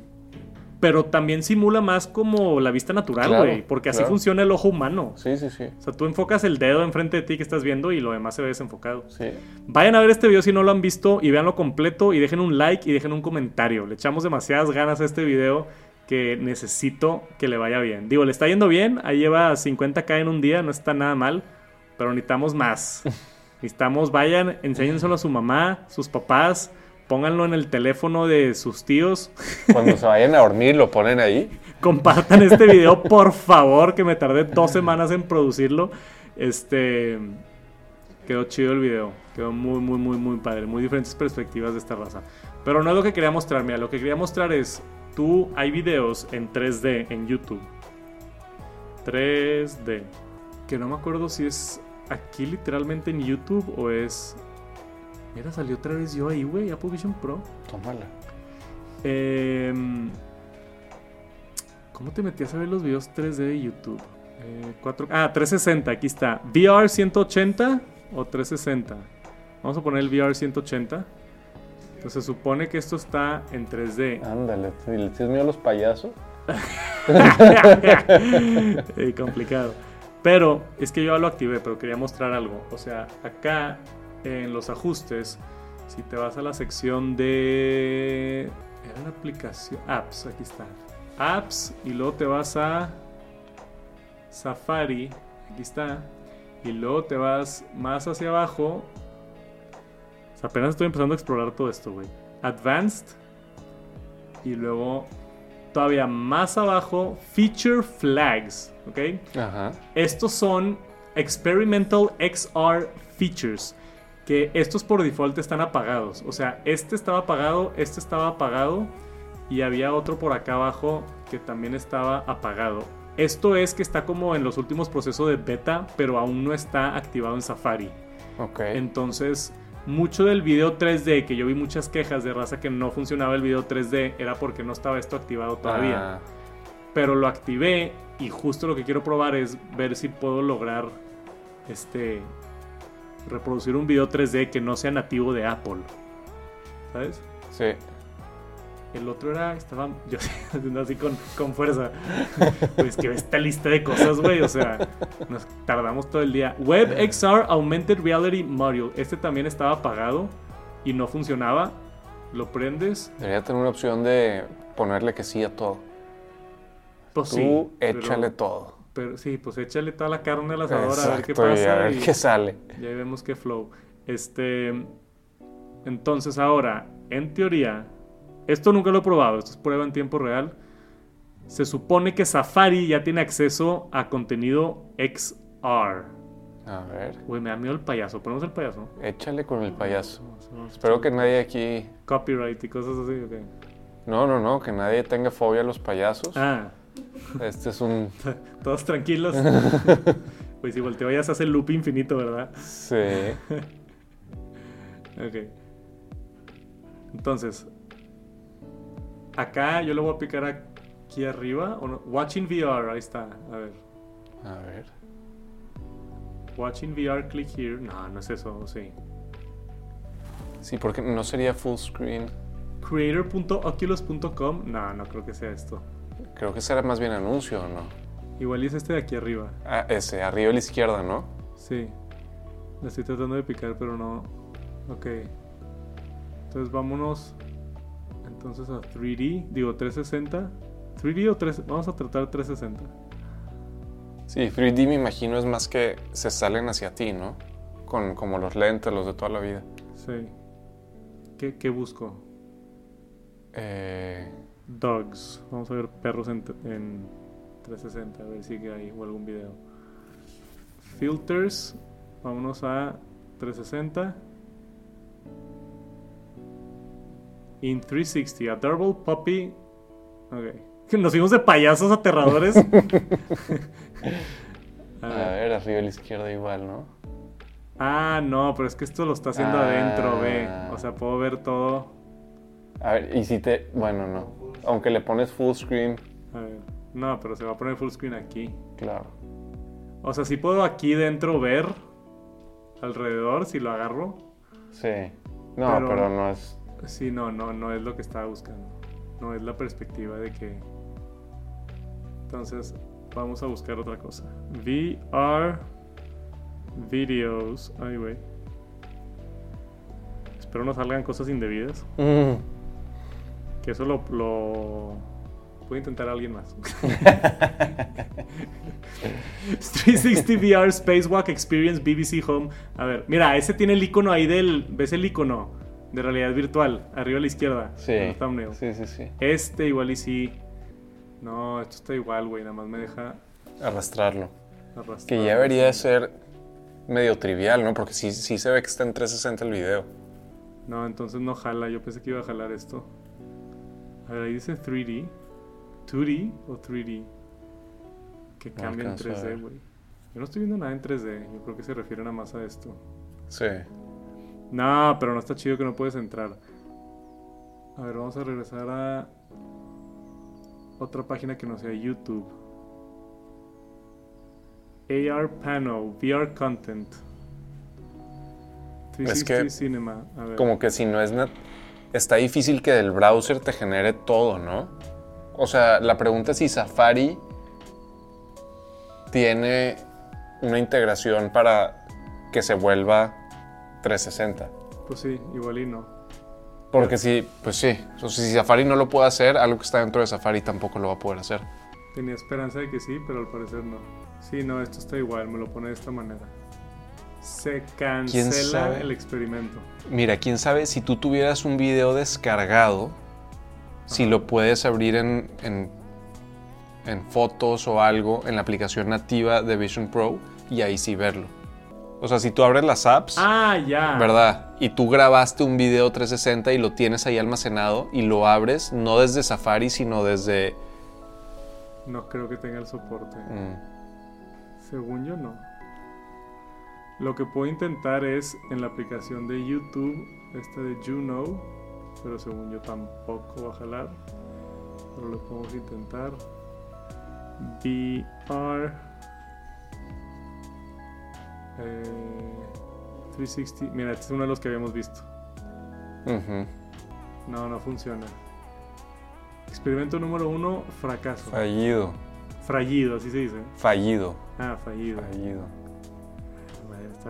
S1: Pero también simula más como la vista natural,
S2: Claro,
S1: güey. porque así
S2: claro.
S1: funciona el ojo humano.
S2: Sí, sí, sí,
S1: O sea, tú enfocas el dedo enfrente de ti que estás viendo y lo demás se ve desenfocado.
S2: sí.
S1: Vayan a ver este video si no lo han visto y véanlo completo y dejen un like y dejen un comentario. Le echamos demasiadas ganas a este video que necesito que le vaya bien. Digo, le está yendo bien, ahí lleva 50k en un día, no está nada mal, pero necesitamos más. *laughs* Necesitamos, vayan, enséñenselo a su mamá, sus papás, pónganlo en el teléfono de sus tíos.
S2: Cuando se vayan a dormir, lo ponen ahí. *laughs*
S1: Compartan este video, por favor, que me tardé dos semanas en producirlo. Este. Quedó chido el video. Quedó muy, muy, muy, muy padre. Muy diferentes perspectivas de esta raza. Pero no es lo que quería mostrar. Mira, lo que quería mostrar es. Tú, hay videos en 3D en YouTube. 3D. Que no me acuerdo si es aquí literalmente en YouTube o es. Mira, salió otra vez yo ahí, güey. Apple Vision Pro.
S2: Tómala.
S1: Em, ¿Cómo te metías a ver los videos 3D de YouTube? Eh, ah, 360, aquí está. VR 180 o 360. Vamos a poner el VR 180. Entonces se supone que esto está en 3D.
S2: Ándale, ¿y ¿le tienes miedo a los payasos? *laughs*
S1: Eh, complicado. Pero es que yo ya lo activé, pero quería mostrar algo. O sea, acá en los ajustes, si te vas a la sección de... Era una aplicación... Apps, aquí está. Apps y luego te vas a Safari, aquí está. Y luego te vas más hacia abajo. O sea, apenas estoy empezando a explorar todo esto, güey. Advanced. Y luego todavía más abajo, Feature Flags, ¿ok?
S2: Ajá.
S1: Estos son Experimental XR Features, que estos por default están apagados. O sea, este estaba apagado, este estaba apagado y había otro por acá abajo que también estaba apagado. Esto es que está como en los últimos procesos de beta, pero aún no está activado en Safari.
S2: Ok.
S1: Entonces, mucho del video 3D, que yo vi muchas quejas de raza que no funcionaba el video 3D, era porque no estaba esto activado todavía
S2: Ah,
S1: pero lo activé y justo lo que quiero probar es ver si puedo lograr este reproducir un video 3D que no sea nativo de Apple. ¿Sabes?
S2: sí.
S1: El otro era, estaba *laughs* yo haciendo así con, con fuerza. *laughs* Pues que esta lista de cosas, güey. O sea, nos tardamos todo el día. WebXR Augmented Reality Module. Este también estaba apagado y no funcionaba. Lo prendes.
S2: Debería tener una opción de ponerle que sí a todo.
S1: Pues
S2: Tú
S1: sí. pero-
S2: échale todo.
S1: Pero sí, pues échale toda la carne al asador a ver qué
S2: Exacto, y
S1: pasa.
S2: a ver
S1: y-
S2: qué sale.
S1: Y ahí vemos qué flow. Este. Entonces, ahora, en teoría, esto nunca lo he probado, esto es prueba en tiempo real. Se supone que Safari ya tiene acceso a contenido XR.
S2: A ver,
S1: Güey, me da miedo el payaso. Ponemos el payaso.
S2: échale con el payaso. Espero que nadie aquí...
S1: Copyright y cosas así, ok.
S2: No, no, no, que nadie tenga fobia a los payasos.
S1: Ah,
S2: Este es un... *laughs*
S1: todos tranquilos. *laughs* pues si volteo ya se hace el loop infinito, ¿verdad?
S2: Sí. *laughs*
S1: Ok. Entonces, acá yo le voy a picar aquí arriba. ¿o no? Watching VR, ahí está. A ver.
S2: A ver.
S1: Watching VR, click here. No, no es eso, sí.
S2: Sí, porque no sería full screen.
S1: Creator.oculus.com. No, no creo que sea esto.
S2: Creo que será más bien anuncio, ¿o no?
S1: Igual es este de aquí arriba.
S2: Ah, ese, arriba a la izquierda, ¿no?
S1: Sí. Le estoy tratando de picar, pero no. Ok. Entonces vámonos. Entonces a 3D. Digo 360. 3D o 3. Vamos a tratar 360.
S2: Sí, 3D me imagino es más que se salen hacia ti, ¿no? Con como los lentes, los de toda la vida.
S1: Sí. ¿Qué, qué busco?
S2: Eh,
S1: Dogs. Vamos a ver perros en, en 360. A ver si hay o algún video. Filters. Vámonos a 360. In 360. Adorable Puppy. Ok. *laughs* Nos fuimos de payasos aterradores. *laughs* *laughs*
S2: a
S1: A ver.
S2: ver, arriba a la izquierda igual, ¿no?
S1: Ah, no, pero es que esto lo está haciendo
S2: Ah.
S1: adentro, ve. O sea, puedo ver todo.
S2: A ver, y si te... Bueno, no. Aunque le pones full screen,
S1: A ver. No, pero se va a poner full screen aquí.
S2: claro.
S1: O sea, sí puedo aquí dentro ver alrededor si lo agarro.
S2: Sí. No,
S1: Pero-
S2: pero, no es...
S1: Sí, no, no, no es lo que estaba buscando. No es la perspectiva de que. Entonces, vamos a buscar otra cosa. VR videos. Ay, güey. Espero no salgan cosas indebidas.
S2: Mm.
S1: Que eso lo. lo... Puede intentar alguien más. *laughs* 360 VR Spacewalk Experience BBC Home. A ver, mira, ese tiene el icono ahí del. ¿Ves el icono de realidad virtual? Arriba a la izquierda.
S2: Sí.
S1: en el thumbnail.
S2: Sí, sí, sí.
S1: Este igual y sí. No, esto está igual, güey. Nada más me deja
S2: Arrastrarlo.
S1: arrastrar.
S2: Que ya debería ser medio trivial, ¿no? Porque sí, sí se ve que está en 360 el video.
S1: No, entonces no jala. Yo pensé que iba a jalar esto. A ver, ahí dice 3D. 2D o 3D. Que cambia en
S2: alcanzo a
S1: 3D,
S2: ver.
S1: güey. Yo no estoy viendo nada en 3D. Yo creo que se refiere nada más a esto.
S2: Sí.
S1: No, pero no está chido que no puedes entrar. A ver, vamos a regresar a otra página que no sea YouTube. AR Panel, VR Content. 360
S2: que
S1: Cinema. A ver.
S2: Como que si no es... Está difícil que del browser te genere todo, ¿no? O sea, la pregunta es si Safari tiene una integración para que se vuelva 360.
S1: Pues sí, igual y no.
S2: Porque si, pues sí, o sea, si Safari no lo puede hacer, algo que está dentro de Safari tampoco lo va a poder hacer.
S1: Tenía esperanza de que sí, pero al parecer no. Sí, no, esto está igual, me lo pone de esta manera. Se cancela el experimento.
S2: Mira, quién sabe si tú tuvieras un video descargado, si lo puedes abrir en, en, en fotos o algo en la aplicación nativa de Vision Pro y ahí sí verlo. O sea, si tú abres las apps,
S1: Ah, ya.
S2: ¿verdad? Y tú grabaste un video 360 y lo tienes ahí almacenado y lo abres no desde Safari, sino desde...
S1: No creo que tenga el soporte.
S2: mm,
S1: Según yo no. Lo que puedo intentar es en la aplicación de YouTube, esta de Juno, pero según yo tampoco va a jalar. Pero lo podemos intentar. VR eh, 360. Mira, este es uno de los que habíamos visto. No, no funciona. Experimento número uno, fracaso.
S2: Fallido,
S1: Fallido, así se dice.
S2: fallido,
S1: Ah, fallido.
S2: fallido.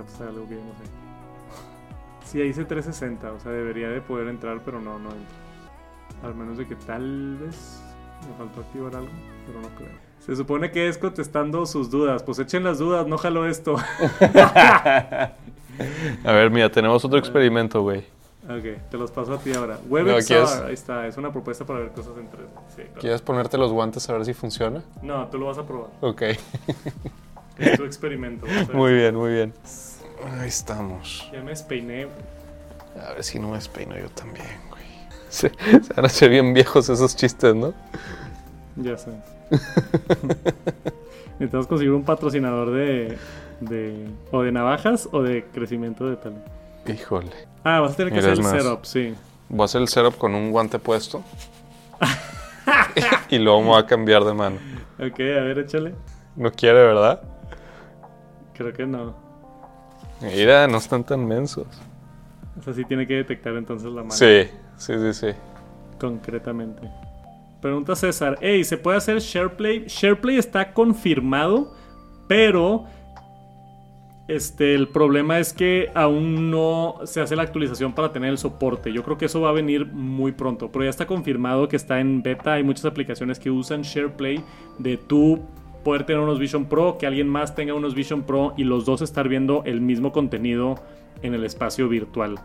S1: Pues, algo que yo no sé. *laughs* Sí, ahí dice 360, o sea, debería de poder entrar, pero no, no entra. Al menos de que tal vez me faltó activar algo, pero no creo. Se supone que es contestando sus dudas. Pues echen las dudas, no jalo esto. *laughs*
S2: A ver, mira, tenemos otro experimento, güey.
S1: ok, te los paso a ti ahora.
S2: No,
S1: WebXR,
S2: ¿quieres-
S1: ahí está, es una propuesta para ver cosas en 3D. Sí, claro.
S2: ¿Quieres ponerte los guantes a ver si funciona?
S1: No, tú lo vas a probar.
S2: Ok.
S1: Es tu experimento. *laughs*
S2: Muy bien, muy bien. Ahí estamos.
S1: Ya me despeiné. güey.
S2: A ver si no me despeino yo también, güey. Se, se van a hacer bien viejos esos chistes, ¿no?
S1: Ya sé. *laughs* Necesitamos conseguir un patrocinador de, de. O de navajas o de crecimiento de pelo.
S2: Híjole.
S1: Ah, vas a tener que
S2: Mira,
S1: hacer el
S2: más.
S1: setup, sí.
S2: Voy a hacer el setup con un guante puesto. *laughs* y luego me voy a cambiar de mano.
S1: Ok, a ver, échale.
S2: No quiere, ¿verdad?
S1: Creo que no.
S2: Mira, no están tan mensos.
S1: O sea, sí tiene que detectar entonces la mano.
S2: Sí, sí, sí, sí.
S1: Concretamente. Pregunta César. Hey, ¿se puede hacer SharePlay? SharePlay está confirmado, pero este, el problema es que aún no se hace la actualización para tener el soporte. Yo creo que eso va a venir muy pronto, pero ya está confirmado que está en beta. Hay muchas aplicaciones que usan SharePlay de tú poder tener unos Vision Pro, que alguien más tenga unos Vision Pro y los dos estar viendo el mismo contenido en el espacio virtual.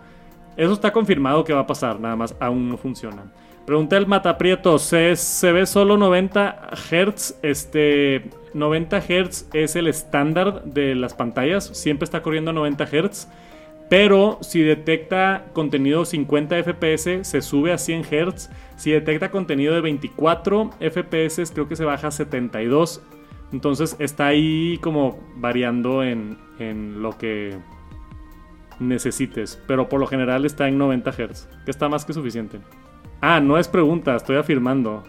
S1: Eso está confirmado que va a pasar, nada más aún no funciona. Pregunta el Mataprieto, ¿se, se ve solo 90 Hz? Este, 90 Hz es el estándar de las pantallas, siempre está corriendo a 90 Hz. Pero si detecta contenido 50 FPS, se sube a 100 Hz. Si detecta contenido de 24 FPS, creo que se baja a 72. Entonces está ahí como variando en, en lo que necesites. Pero por lo general está en 90 Hz, que está más que suficiente. Ah, no es pregunta, estoy afirmando.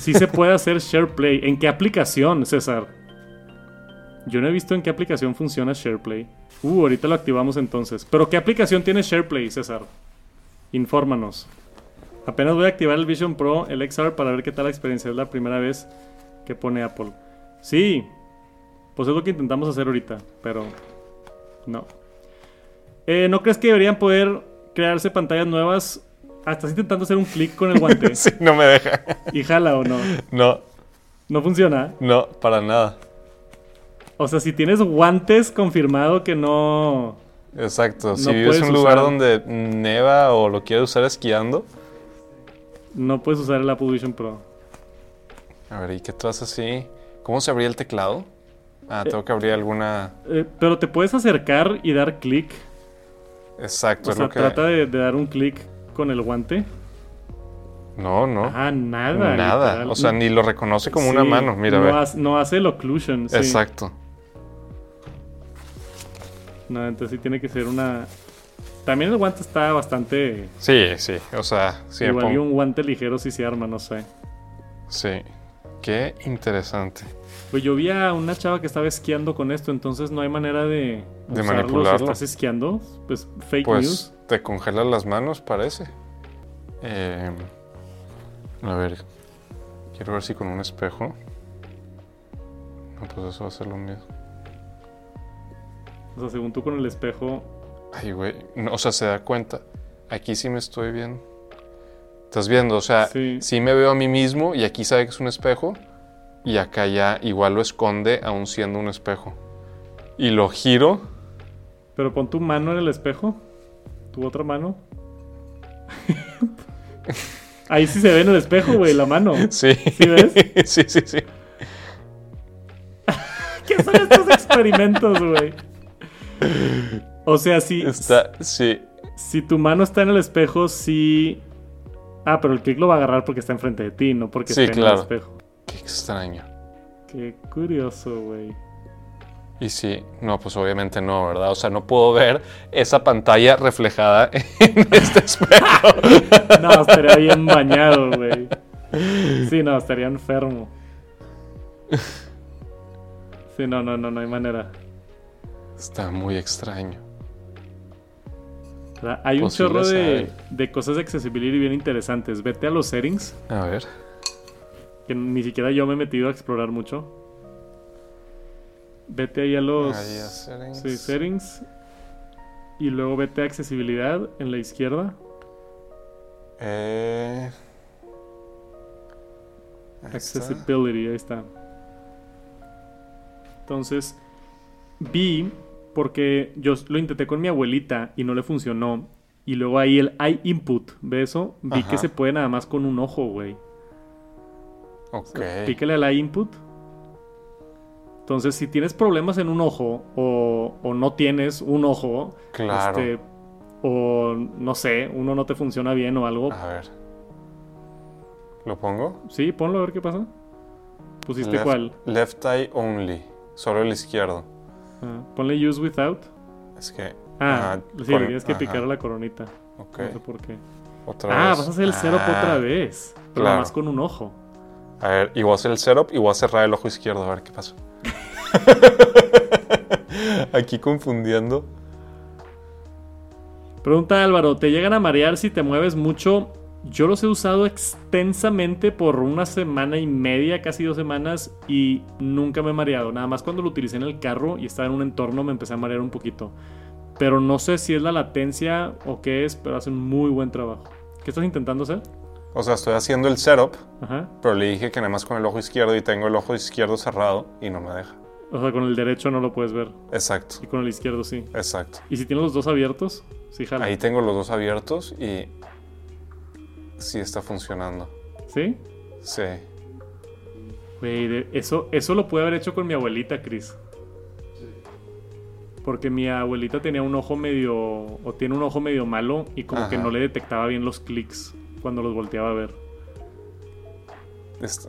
S1: Sí se puede hacer SharePlay. ¿En qué aplicación, César? Yo no he visto en qué aplicación funciona SharePlay. Uh, ahorita lo activamos entonces. ¿Pero qué aplicación tiene SharePlay, César? Infórmanos. Apenas voy a activar el Vision Pro, el XR, para ver qué tal la experiencia. Es la primera vez que pone Apple. Sí, pues es lo que intentamos hacer ahorita, pero no. Eh, ¿No crees que deberían poder crearse pantallas nuevas? Ah, estás intentando hacer un clic con el guante. *laughs*
S2: Sí, no me deja.
S1: ¿Y jala o no?
S2: No,
S1: No funciona.
S2: no, para nada.
S1: O sea, si tienes guantes, confirmado que no.
S2: Exacto. Si vives en un lugar
S1: usar-
S2: donde neva o lo quieres usar esquiando.
S1: No puedes usar el Apple Vision Pro.
S2: A ver, ¿y qué tú haces así? ¿Cómo se abría el teclado? Ah, tengo que abrir alguna.
S1: Eh, pero te puedes acercar y dar clic.
S2: Exacto,
S1: O
S2: es
S1: sea,
S2: lo que.
S1: trata de, de dar un clic con el guante.
S2: No, no.
S1: Ah, nada.
S2: Nada.
S1: literal.
S2: O sea, ni lo reconoce como una mano. Mira,
S1: no, hace, no hace el occlusion. sí.
S2: Exacto.
S1: No, entonces sí tiene que ser una. También el guante está bastante.
S2: Sí, sí. O sea, sí,
S1: igual y
S2: pongo-
S1: un guante ligero si se arma, no sé.
S2: Sí. Qué interesante.
S1: Pues yo vi a una chava que estaba esquiando con esto, entonces no hay manera de,
S2: De manipularlo.
S1: Si estás esquiando, pues fake
S2: Pues
S1: news.
S2: te congelan las manos, parece. Eh, a ver. Quiero ver si con un espejo. No, pues eso va a ser lo mismo.
S1: O sea, según tú con el espejo.
S2: Ay, güey. No, o sea, se da cuenta. Aquí sí me estoy viendo. Estás viendo, o sea,
S1: Sí.
S2: sí. me veo a mí mismo y aquí sabe que es un espejo. Y acá ya igual lo esconde aún siendo un espejo. Y lo giro.
S1: Pero pon tu mano en el espejo. Tu otra mano. *laughs* Ahí sí se ve en el espejo, güey, la mano.
S2: Sí.
S1: ¿Sí ves? *laughs*
S2: sí, sí, sí. *laughs*
S1: ¿Qué son estos experimentos, güey? O sea, si,
S2: Está, sí.
S1: si tu mano está en el espejo, sí. Ah, pero el click lo va a agarrar porque está enfrente de ti, no porque
S2: Sí,
S1: está en el espejo.
S2: Qué extraño.
S1: Qué curioso, güey.
S2: Y sí, no, pues obviamente no, ¿verdad? O sea, no puedo ver esa pantalla reflejada *laughs* en este espejo. *laughs*
S1: No, estaría bien bañado, güey. Sí, no, estaría enfermo. *laughs* Sí, no, no, no, no hay manera.
S2: Está muy extraño.
S1: Hay un chorro de, de cosas de accessibility bien interesantes. Vete a los settings,
S2: A ver.
S1: que ni siquiera yo me he metido a explorar mucho. Vete ahí a los
S2: Ahí a settings.
S1: sí, settings. Y luego vete a accesibilidad en la izquierda.
S2: Eh, ahí está.
S1: Accessibility, ahí está. Entonces, vi, porque yo lo intenté con mi abuelita y no le funcionó. Y luego ahí el eye input, ¿ve eso? Vi
S2: Ajá.
S1: que se puede nada más con un ojo, güey.
S2: Ok.
S1: Pícale al eye input. Entonces, si tienes problemas en un ojo o, o no tienes un ojo,
S2: Claro.
S1: este, o no sé, uno no te funciona bien o algo,
S2: A ver. ¿Lo pongo?
S1: sí, ponlo a ver qué pasa. ¿Pusiste
S2: left,
S1: cuál?
S2: Left eye only. Solo el izquierdo.
S1: Ah, ponle use without.
S2: Es que.
S1: Ah, sí, le tienes que picar a la coronita.
S2: Ok.
S1: No sé por qué.
S2: Otra
S1: Ah,
S2: vez.
S1: vas a hacer el setup
S2: Ah,
S1: otra vez. Pero
S2: claro.
S1: más con un ojo.
S2: A ver, y voy a hacer el setup y voy a cerrar el ojo izquierdo a ver qué pasa. *laughs* Aquí confundiendo.
S1: Pregunta Álvaro, ¿te llegan a marear si te mueves mucho? Yo los he usado extensamente por una semana y media, casi dos semanas, y nunca me he mareado. Nada más cuando lo utilicé en el carro y estaba en un entorno me empecé a marear un poquito. Pero no sé si es la latencia o qué es, pero hacen muy buen trabajo. ¿Qué estás intentando hacer?
S2: O sea, estoy haciendo el setup,
S1: Ajá.
S2: pero le dije que nada más con el ojo izquierdo y tengo el ojo izquierdo cerrado y no me deja.
S1: O sea, con el derecho no lo puedes ver.
S2: Exacto,
S1: Y con el izquierdo sí.
S2: exacto.
S1: Y si tienes los dos abiertos, sí jala.
S2: Ahí tengo los dos abiertos y sí está funcionando.
S1: ¿Sí?
S2: Sí.
S1: Güey, eso, eso lo pude haber hecho con mi abuelita, Chris. Porque mi abuelita tenía un ojo medio. o tiene un ojo medio malo y como que no le detectaba bien los clics cuando los volteaba a ver.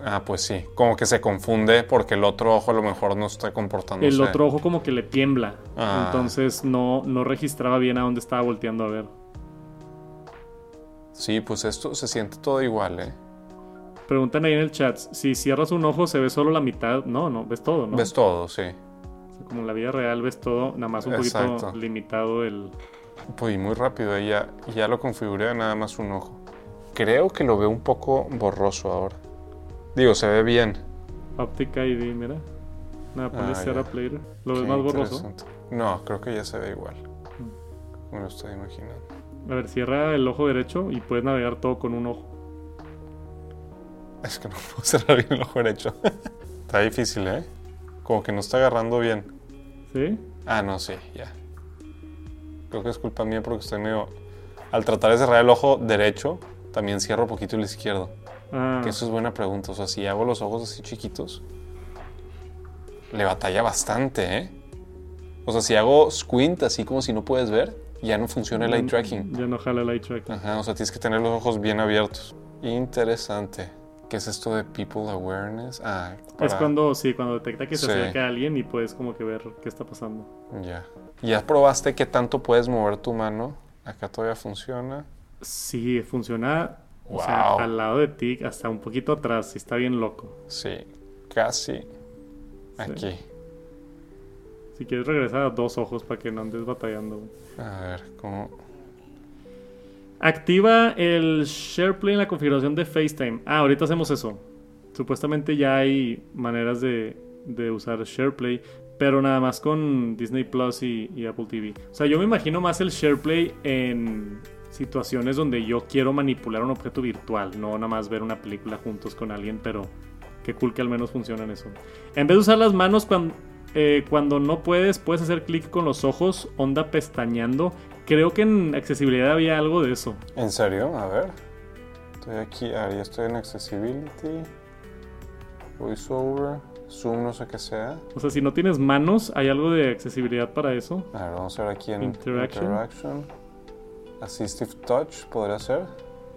S2: Ah, pues sí. Como que se confunde porque el otro ojo a lo mejor no está comportándose.
S1: El otro ojo como que le tiembla.
S2: Ah.
S1: Entonces no, no registraba bien a dónde estaba volteando a ver.
S2: Sí, pues esto se siente todo igual, ¿eh?
S1: Preguntan ahí en el chat, si cierras un ojo se ve solo la mitad. No, no, ves todo, ¿no?
S2: Ves todo, sí.
S1: O sea, como en la vida real ves todo, nada más un poquito limitado el...
S2: Pues y muy rápido, eh, ya, ya lo configuré a nada más un ojo. Creo que lo veo un poco borroso ahora. Digo, se ve bien.
S1: Optic ID, mira. Nada, ponle
S2: Ah,
S1: later. Lo ves más borroso.
S2: No, creo que ya se ve igual.
S1: Mm.
S2: Me lo estoy imaginando.
S1: A ver, cierra el ojo derecho y puedes navegar todo con un ojo.
S2: Es que no *laughs* puedo cerrar bien el ojo derecho. *laughs* está difícil, ¿eh? Como que no está agarrando bien.
S1: ¿Sí?
S2: Ah, no, sí, ya. Creo que es culpa mía porque estoy medio... Al tratar de cerrar el ojo derecho, también cierro un poquito el izquierdo.
S1: Ah,
S2: Que eso es buena pregunta. O sea, si hago los ojos así chiquitos, le batalla bastante, ¿eh? O sea, si hago squint así como si no puedes ver, ya no funciona el eye tracking.
S1: Ya no jala el eye tracking.
S2: Ajá, o sea, tienes que tener los ojos bien abiertos. Interesante. ¿Qué es esto de people awareness? Ah,
S1: Es
S2: para-
S1: cuando, sí, cuando detecta que se
S2: Sí.
S1: acerca alguien y puedes como que ver qué está pasando.
S2: Ya. ¿Ya probaste qué tanto puedes mover tu mano? Acá todavía funciona.
S1: Sí, funciona o sea,
S2: Wow.
S1: al lado de ti, hasta un poquito atrás, sí está bien loco.
S2: Sí, casi aquí.
S1: Si quieres regresar a dos ojos para que no andes batallando.
S2: A ver, ¿cómo?
S1: Activa el SharePlay en la configuración de FaceTime. Ah, ahorita hacemos eso. Supuestamente ya hay maneras de, de usar SharePlay, pero nada más con Disney Plus y, y Apple TV. O sea, yo me imagino más el SharePlay en situaciones donde yo quiero manipular un objeto virtual, no nada más ver una película juntos con alguien, pero qué cool que al menos funciona en eso. En vez de usar las manos cuando, cuando no puedes, puedes hacer clic con los ojos, onda pestañeando. Creo que en accesibilidad había algo de eso.
S2: ¿En serio? A ver. Estoy aquí, ah, ya estoy en Accessibility. VoiceOver. Zoom, no sé qué sea.
S1: O sea, si no tienes manos, ¿hay algo de accesibilidad para eso?
S2: A ver, vamos a ver aquí en
S1: Interaction.
S2: Interaction. Assistive Touch, podría ser.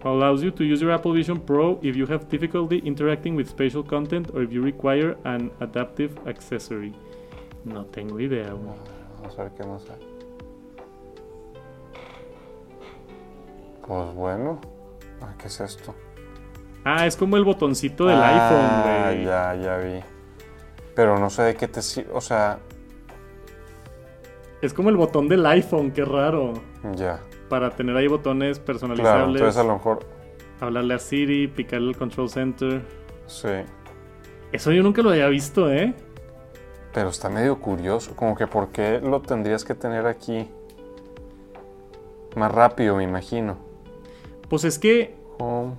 S1: Allows you to use your Apple Vision Pro if you have difficulty interacting with spatial content or if you require an adaptive accessory. No tengo idea, güey.
S2: Vamos a ver qué nos hay. Pues bueno. ¿Qué es esto?
S1: Ah, es como el botoncito del
S2: Ah,
S1: iPhone, güey.
S2: Ya, ya vi. Pero no sé de qué te sirve. O sea,
S1: Es como el botón del iPhone, qué raro.
S2: ya.
S1: Para tener ahí botones
S2: Claro,
S1: personalizables.
S2: entonces a lo mejor.
S1: Hablarle a Siri, picarle el control center.
S2: Sí.
S1: Eso yo nunca lo había visto, ¿eh?
S2: Pero está medio curioso. Como que por qué lo tendrías que tener aquí. Más rápido, me imagino.
S1: Pues es que
S2: Home.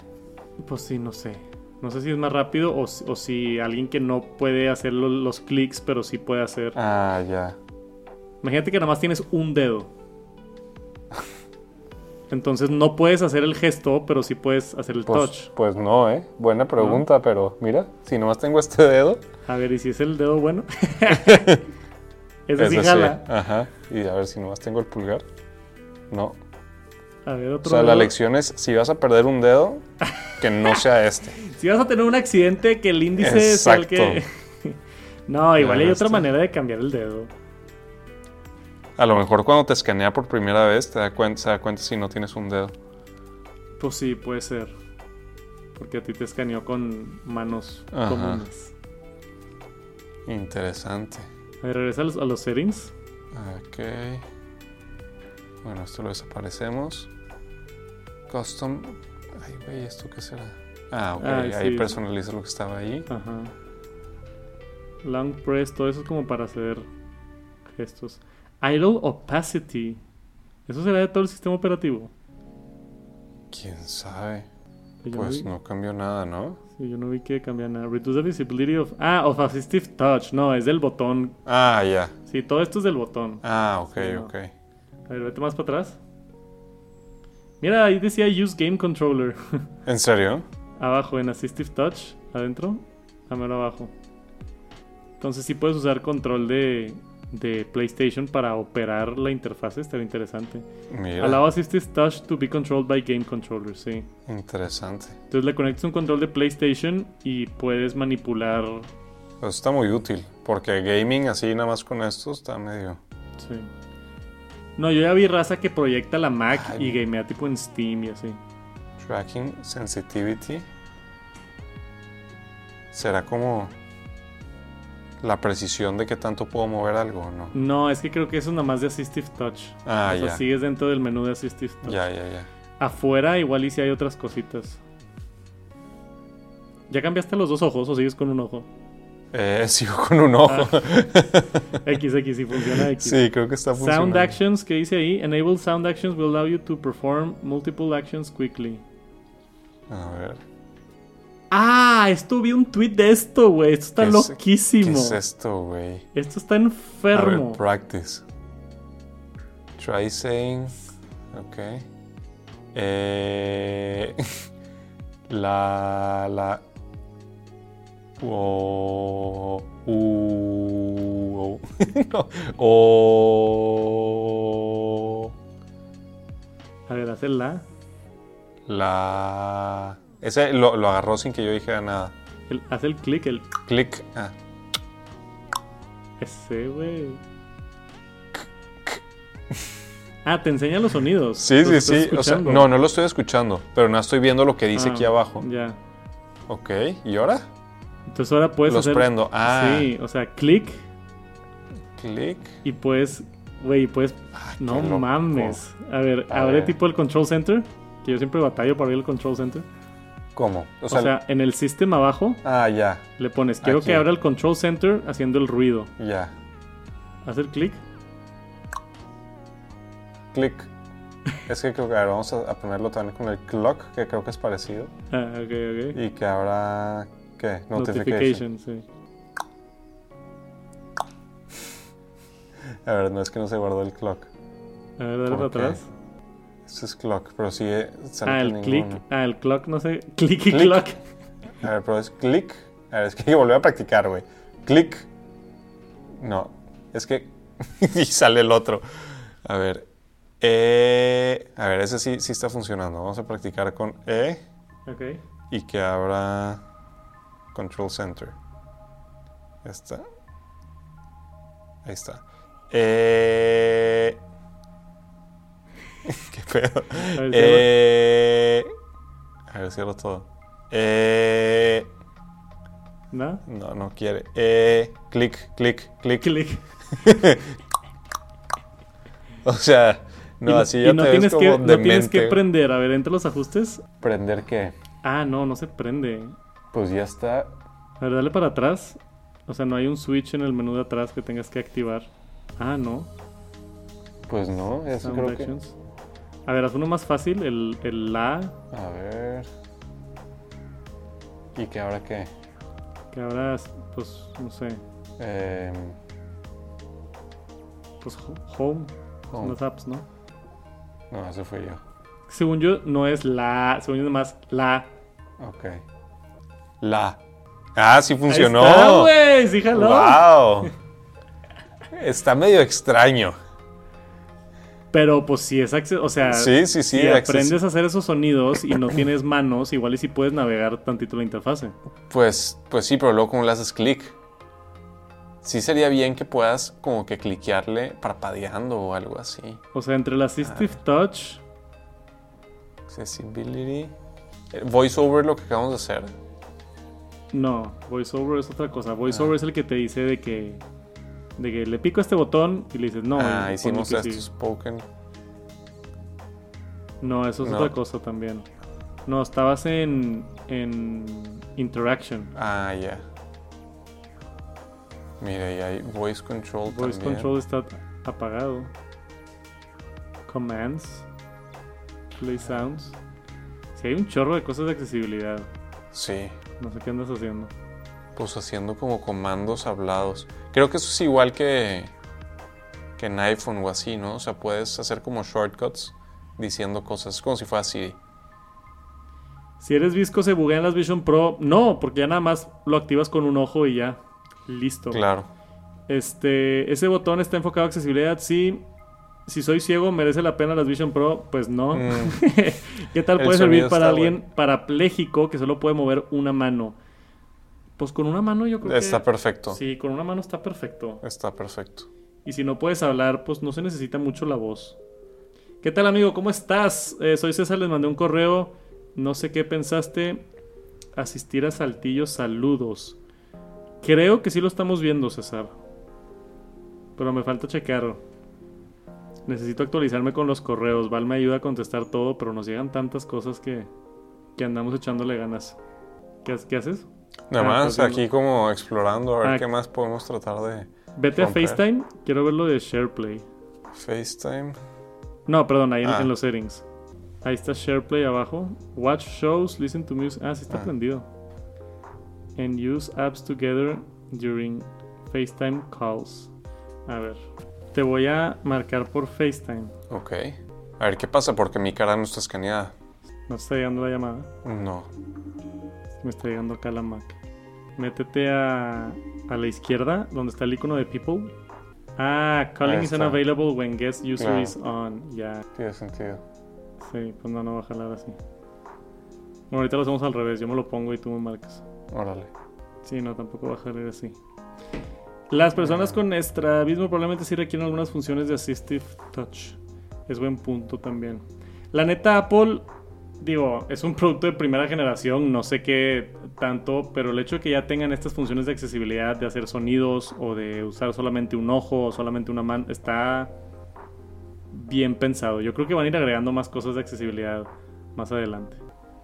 S1: Pues sí, no sé. No sé si es más rápido o, si- o si alguien que no puede hacer lo- los clics, pero sí puede hacer.
S2: Ah, ya.
S1: Imagínate que nada más tienes un dedo. Entonces no puedes hacer el gesto, pero sí puedes hacer el
S2: Pues,
S1: touch.
S2: pues no, ¿eh? Buena pregunta, pero mira, si nomás tengo este dedo.
S1: A ver, ¿y si es el dedo bueno? *laughs* Ese sí jala.
S2: Ajá. Y a ver si nomás tengo el pulgar. No.
S1: A ver,
S2: O
S1: otro
S2: sea, la lección es, si vas a perder un dedo, que no *laughs* sea este.
S1: Si vas a tener un accidente, que el índice sea el que...
S2: Exacto. *laughs*
S1: no, igual hay otra manera de cambiar el dedo.
S2: A lo mejor cuando te escanea por primera vez te da cuenta, se da cuenta si no tienes un dedo.
S1: Pues sí, puede ser. Porque a ti te escaneó con manos
S2: Ajá.
S1: comunes.
S2: Interesante.
S1: A ver, regresa a los, a los settings.
S2: Ok. Bueno, esto lo desaparecemos. Custom. Ay, güey, ¿esto qué será? Ah, ok.
S1: Ay,
S2: Ahí
S1: sí.
S2: personaliza lo que estaba ahí.
S1: Ajá. Long press, todo eso es como para hacer gestos. Idle opacity. ¿Eso será de todo el sistema operativo?
S2: ¿Quién sabe?
S1: No
S2: Pues
S1: vi-
S2: no cambió nada, ¿no?
S1: Sí, yo no vi que cambiara nada. Reduce the visibility of... Ah, of assistive touch. No, es del botón.
S2: Ah, ya.
S1: Sí, todo esto es del botón.
S2: Ah, ok,
S1: Sí, no.
S2: ok.
S1: A ver, vete más para atrás. Mira, ahí decía Use Game Controller. *laughs*
S2: ¿En serio?
S1: abajo, en Assistive Touch. Adentro. A mero abajo. Entonces sí puedes usar control de, de PlayStation para operar la interfaz. Estaría interesante.
S2: Mira.
S1: Allow Assistive Touch to be controlled by Game Controller, sí.
S2: Interesante.
S1: Entonces le conectas un control de PlayStation y puedes manipular...
S2: Eso está muy útil. Porque gaming así nada más con esto está medio.
S1: Sí. No, yo ya vi raza que proyecta la Mac
S2: Ay.
S1: y gamea tipo en Steam y así.
S2: Tracking sensitivity. ¿Será como la precisión de que tanto puedo mover algo no?
S1: No, es que creo que eso es nada más de Assistive Touch.
S2: Ah,
S1: o sea,
S2: ya.
S1: sigues dentro del menú de Assistive Touch.
S2: Ya, ya, ya.
S1: Afuera igual y si hay otras cositas. ¿Ya cambiaste los dos ojos o sigues con un ojo?
S2: Eh, *laughs* sigo con un ojo.
S1: X, X, si funciona X.
S2: sí, creo que está funcionando.
S1: Sound actions, que dice ahí? Enable sound actions will allow you to perform multiple actions quickly.
S2: A ver.
S1: Ah, esto vi un tweet de esto, güey. Esto está
S2: ¿Qué es-
S1: loquísimo.
S2: ¿Qué es esto, güey?
S1: Esto está
S2: A ver,
S1: enfermo.
S2: practice. Try saying. Ok. Eh, *laughs* la. La. O. U. O. *laughs* no. O.
S1: A ver, haz el la.
S2: Ese lo, lo agarró sin que yo dijera nada.
S1: El- haz el clic, el
S2: Click. Ah.
S1: ese, güey. *laughs* Ah, te enseña los sonidos.
S2: Sí, sí, sí. O sea,
S1: escuchando.
S2: no, no lo estoy escuchando. Pero no estoy viendo lo que dice
S1: Ah,
S2: aquí abajo.
S1: Ya.
S2: Ok. ¿Y ahora?
S1: Entonces ahora puedes
S2: Los
S1: hacer.
S2: prendo. Ah.
S1: Sí, o sea, clic
S2: Click.
S1: y puedes. Güey, puedes.
S2: Ah,
S1: No mames. A ver,
S2: A
S1: abre
S2: ver.
S1: tipo el control center. Que yo siempre batallo para abrir el control center.
S2: ¿Cómo? O
S1: O
S2: sea,
S1: en el system abajo
S2: ah, ya,
S1: le pones quiero
S2: Aquí.
S1: que abra el control center haciendo el ruido.
S2: ya.
S1: Hacer clic.
S2: Click. Es que creo que, a ver, vamos a, ponerlo también con el clock, que creo que es parecido.
S1: Ah, ok, ok.
S2: Y que ahora, ¿qué? Notification.
S1: Notification, sí.
S2: A ver, no es que no se guardó el clock.
S1: A ver, dale para atrás.
S2: Este es clock, pero sí eh, sale
S1: Ah, el click. Ah, el clock, no sé. *laughs* Click y
S2: Click.
S1: clock.
S2: A ver, pero es click. A ver, es que *laughs* hay que volver a practicar, güey. Click. No, es que... *laughs* y sale el otro. A ver. E. A ver, ese sí, sí está funcionando. Vamos a practicar con E.
S1: Ok.
S2: y que abra Control Center. Ya está. Ahí está. Eh... *laughs* Qué pedo.
S1: A ver,
S2: Eh... A ver, cierro todo. Eh...
S1: ¿No?
S2: No, no quiere. Eh... Clic, clic, clic.
S1: Click. *laughs*
S2: O sea, no,
S1: y,
S2: así ya
S1: no
S2: te ves como
S1: que, no tienes que prender. A ver, entre los ajustes.
S2: ¿Prender qué?
S1: Ah, no, no se prende.
S2: Pues ya está.
S1: A ver, dale para atrás. O sea, no hay un switch en el menú de atrás que tengas que activar. Ah, no.
S2: Pues no, eso
S1: Sound
S2: creo que...
S1: A ver, haz uno más fácil. El, el la.
S2: A ver. ¿Y que ahora qué?
S1: Que ahora, pues, no sé.
S2: Em,
S1: Pues ho- home. Son
S2: home.
S1: las apps, ¿no?
S2: No, ese fui yo.
S1: Según yo, no es la. Según yo, nomás la.
S2: Ok. La. Ah, sí funcionó.
S1: Ahí está, güey. Sí, jaló.
S2: Wow. Está medio extraño.
S1: Pero pues si es acce- o sea,
S2: Sí, sí, sí,
S1: si aprendes a hacer esos sonidos y no tienes manos, igual y si puedes navegar tantito la interfase.
S2: Pues, pues sí, pero luego como le haces clic. Sí sería bien que puedas como que cliquearle parpadeando o algo así.
S1: O sea, entre el Assistive
S2: Ah.
S1: Touch,
S2: Accessibility. Eh, VoiceOver lo que acabamos de hacer.
S1: no, VoiceOver es otra cosa.
S2: Ah.
S1: VoiceOver es el que te dice de que de que le pico este botón y le dices no.
S2: ah,
S1: y
S2: hicimos
S1: pone que
S2: esto,
S1: sí.
S2: spoken.
S1: No, eso es
S2: No.
S1: otra cosa también. No, estabas en en Interaction.
S2: Ah, ya. Mira, y hay voice control
S1: Voice
S2: también.
S1: Control está apagado. Commands. Play Sounds. Sí, hay un chorro de cosas de accesibilidad.
S2: Sí,
S1: No sé qué andas haciendo.
S2: pues haciendo como comandos hablados. Creo que eso es igual que, que en iPhone o así, ¿no? O sea, puedes hacer como shortcuts diciendo cosas. Es como si fuera Siri.
S1: Si eres visco, se buguean las Vision Pro. No, porque ya nada más lo activas con un ojo y ya. Listo.
S2: Claro.
S1: Este, ese botón está enfocado a accesibilidad. Sí. Si soy ciego, ¿merece la pena las Vision Pro? Pues no.
S2: Mm, *laughs*
S1: ¿Qué tal puede servir para alguien parapléjico que solo puede mover una mano? Pues con una mano yo creo
S2: está
S1: que...
S2: perfecto.
S1: Sí, con una mano está perfecto.
S2: Está perfecto.
S1: Y si no puedes hablar, pues no se necesita mucho la voz. ¿Qué tal amigo? ¿Cómo estás? Eh, soy César, les mandé un correo. No sé qué pensaste. Asistir a Saltillo, saludos. Creo que sí lo estamos viendo, César. Pero me falta checar. Necesito actualizarme con los correos. Val me ayuda a contestar todo, pero nos llegan tantas cosas que, que andamos echándole ganas. ¿Qué, qué haces?
S2: Nada
S1: Ah,
S2: más aquí como explorando a ver
S1: Ah.
S2: qué más podemos tratar de
S1: Vete a. FaceTime. Quiero ver lo de SharePlay.
S2: FaceTime.
S1: No, perdón, ahí en,
S2: Ah.
S1: en los settings. Ahí está SharePlay abajo. Watch shows, listen to music. Ah, sí está prendido. And use apps together during FaceTime calls. A ver. Te voy a marcar por FaceTime.
S2: Ok. A ver qué pasa porque mi cara no está escaneada.
S1: No está llegando la llamada.
S2: No.
S1: Me está llegando acá la Mac. Métete a, a la izquierda, donde está el icono de People. Ah, calling
S2: Ahí
S1: is
S2: está.
S1: unavailable when guest user
S2: Claro.
S1: is on. Ya.
S2: Tiene sentido.
S1: Sí, pues no, no va a jalar así. Bueno, ahorita lo hacemos al revés. Yo me lo pongo y tú me marcas.
S2: Órale.
S1: Sí, no, tampoco va a jalar así. Las personas con estrabismo probablemente sí requieren algunas funciones de Assistive Touch. Es buen punto también. La neta, Apple, digo, es un producto de primera generación, no sé qué tanto, pero el hecho de que ya tengan estas funciones de accesibilidad, de hacer sonidos o de usar solamente un ojo o solamente una mano, está bien pensado. Yo creo que van a ir agregando más cosas de accesibilidad más adelante.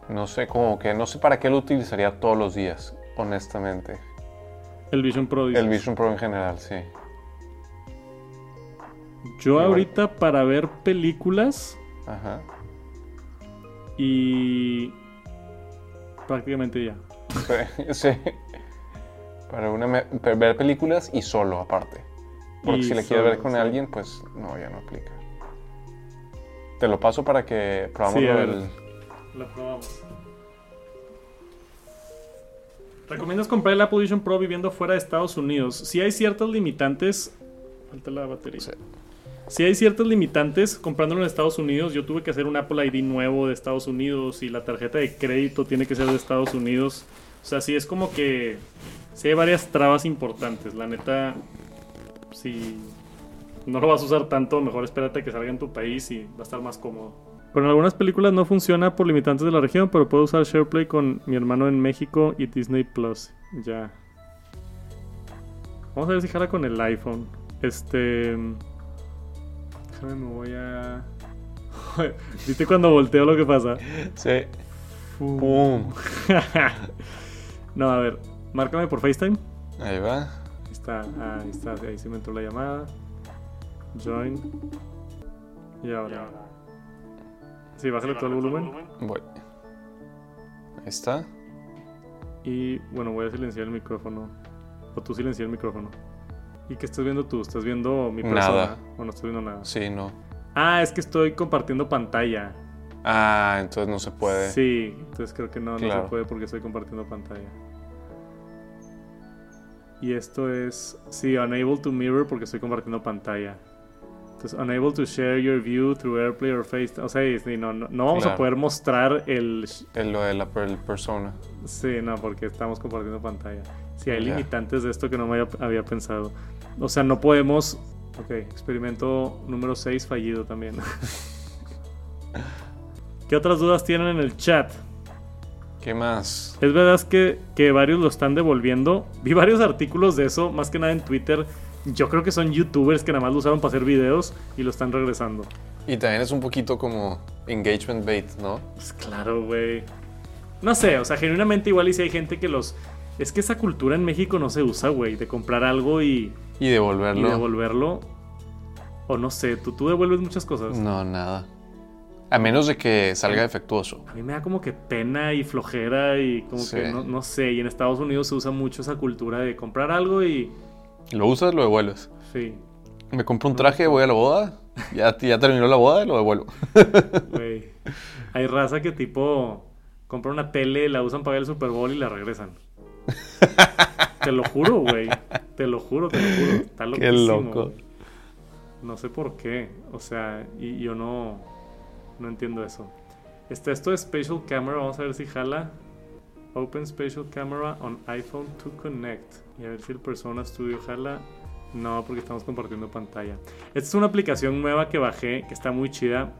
S2: No sé, como que no sé para qué lo utilizaría todos los días, honestamente.
S1: El Vision Pro. dices.
S2: El Vision Pro en general, sí.
S1: Yo
S2: Igual.
S1: ahorita para ver películas
S2: Ajá.
S1: Y prácticamente ya.
S2: Sí, *laughs* sí. Para una para ver películas y solo aparte. Porque
S1: Y
S2: si le quieres ver con
S1: sí.
S2: alguien, pues no, ya no aplica. Te lo paso para que probamos
S1: Sí,
S2: del-
S1: La probamos. ¿Recomiendas comprar el Apple Vision Pro viviendo fuera de Estados Unidos? Si hay ciertas limitantes. Falta la batería.
S2: Sí.
S1: Si hay ciertas limitantes comprándolo en Estados Unidos, yo tuve que hacer un Apple ID nuevo de Estados Unidos y la tarjeta de crédito tiene que ser de Estados Unidos. O sea, sí es como que. Sí hay varias trabas importantes. La neta, si no lo vas a usar tanto, mejor espérate que salga en tu país y va a estar más cómodo. Con algunas películas no funciona por limitantes de la región, pero puedo usar SharePlay con mi hermano en México y Disney Plus. Ya. Vamos a ver si jala con el iPhone. Este. Déjame, me voy a. *laughs* ¿Viste cuando volteo lo que pasa?
S2: Sí. ¡Pum! *laughs*
S1: no, a ver. Márcame por FaceTime.
S2: Ahí va.
S1: Ahí está, ah, ahí está, ahí se me entró la llamada. Join. Y ahora. Sí, bájale todo el volumen.
S2: Voy. Ahí está.
S1: Y bueno, voy a silenciar el micrófono. O tú silenciar el micrófono. ¿Y qué estás viendo tú? ¿Estás viendo mi persona?
S2: Nada.
S1: ¿O no estás viendo nada?
S2: Sí, no.
S1: Ah, es que estoy compartiendo pantalla.
S2: Ah, entonces no se puede.
S1: Sí, entonces creo que no, no se puede porque estoy compartiendo pantalla. Y esto es, sí, unable to mirror porque estoy compartiendo pantalla. Entonces, unable to share your view through AirPlay or FaceTime. O sea, sí, no, no, no vamos a poder mostrar el...
S2: El, lo de la per- persona.
S1: Sí, no, porque estamos compartiendo pantalla. Sí, hay limitantes de esto que no me había, había pensado. O sea, no podemos... Ok, experimento número 6 fallido también. *laughs* ¿Qué otras dudas tienen en el chat?
S2: ¿Qué más?
S1: Es verdad que, que varios lo están devolviendo. Vi varios artículos de eso, más que nada en Twitter. Yo creo que son youtubers que nada más lo usaron para hacer videos y lo están regresando.
S2: Y también es un poquito como engagement bait, ¿no?
S1: Pues claro, güey. No sé, o sea, genuinamente igual y si hay gente que los... Es que esa cultura en México no se usa, güey, de comprar algo y,
S2: Y
S1: y
S2: devolverlo.
S1: devolverlo. O no sé, tú, tú devuelves muchas cosas.
S2: No, nada. A menos de que salga defectuoso.
S1: A mí me da como que pena y flojera y como
S2: Sí.
S1: que no, no sé. Y en Estados Unidos se usa mucho esa cultura de comprar algo y...
S2: Lo usas, lo devuelves.
S1: Sí,
S2: Me compro un traje, voy a la boda. Ya, ya terminó la boda y lo devuelvo. *laughs*
S1: güey. Hay raza que tipo compra una tele, la usan para ver el Super Bowl y la regresan. Te lo juro, güey. Te lo juro, te lo juro. Está
S2: Qué loco.
S1: No sé por qué. O sea, y yo no, no entiendo eso. Está esto de Spatial Camera. Vamos a ver si jala. Open Spatial Camera on iPhone to connect. Y a ver si el Persona Studio jala. No, porque estamos compartiendo pantalla. Esta es una aplicación nueva que bajé, que está muy chida.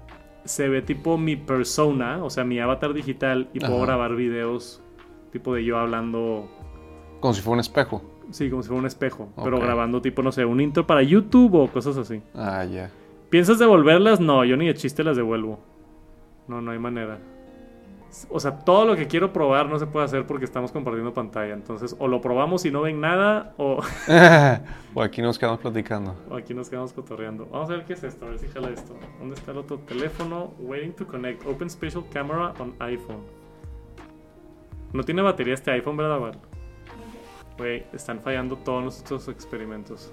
S1: Se ve tipo mi persona, o sea, mi avatar digital, y puedo
S2: Ajá.
S1: grabar videos tipo de yo hablando
S2: Como si fuera un espejo.
S1: Sí, como si fuera un espejo. Pero grabando tipo, no sé, un intro para YouTube o cosas así.
S2: Ah, ya.
S1: ¿Piensas devolverlas? No, yo ni de chiste las devuelvo. No, no hay manera. O sea, todo lo que quiero probar no se puede hacer porque estamos compartiendo pantalla. Entonces, o lo probamos y no ven nada, o, *laughs*
S2: o aquí nos quedamos platicando.
S1: o aquí nos quedamos cotorreando. Vamos a ver qué es esto, a ver si jala esto. ¿Dónde está el otro teléfono? Waiting to connect. Open Spatial Camera on iPhone. No tiene batería este iPhone, ¿verdad, Val? Güey, están fallando todos nuestros experimentos.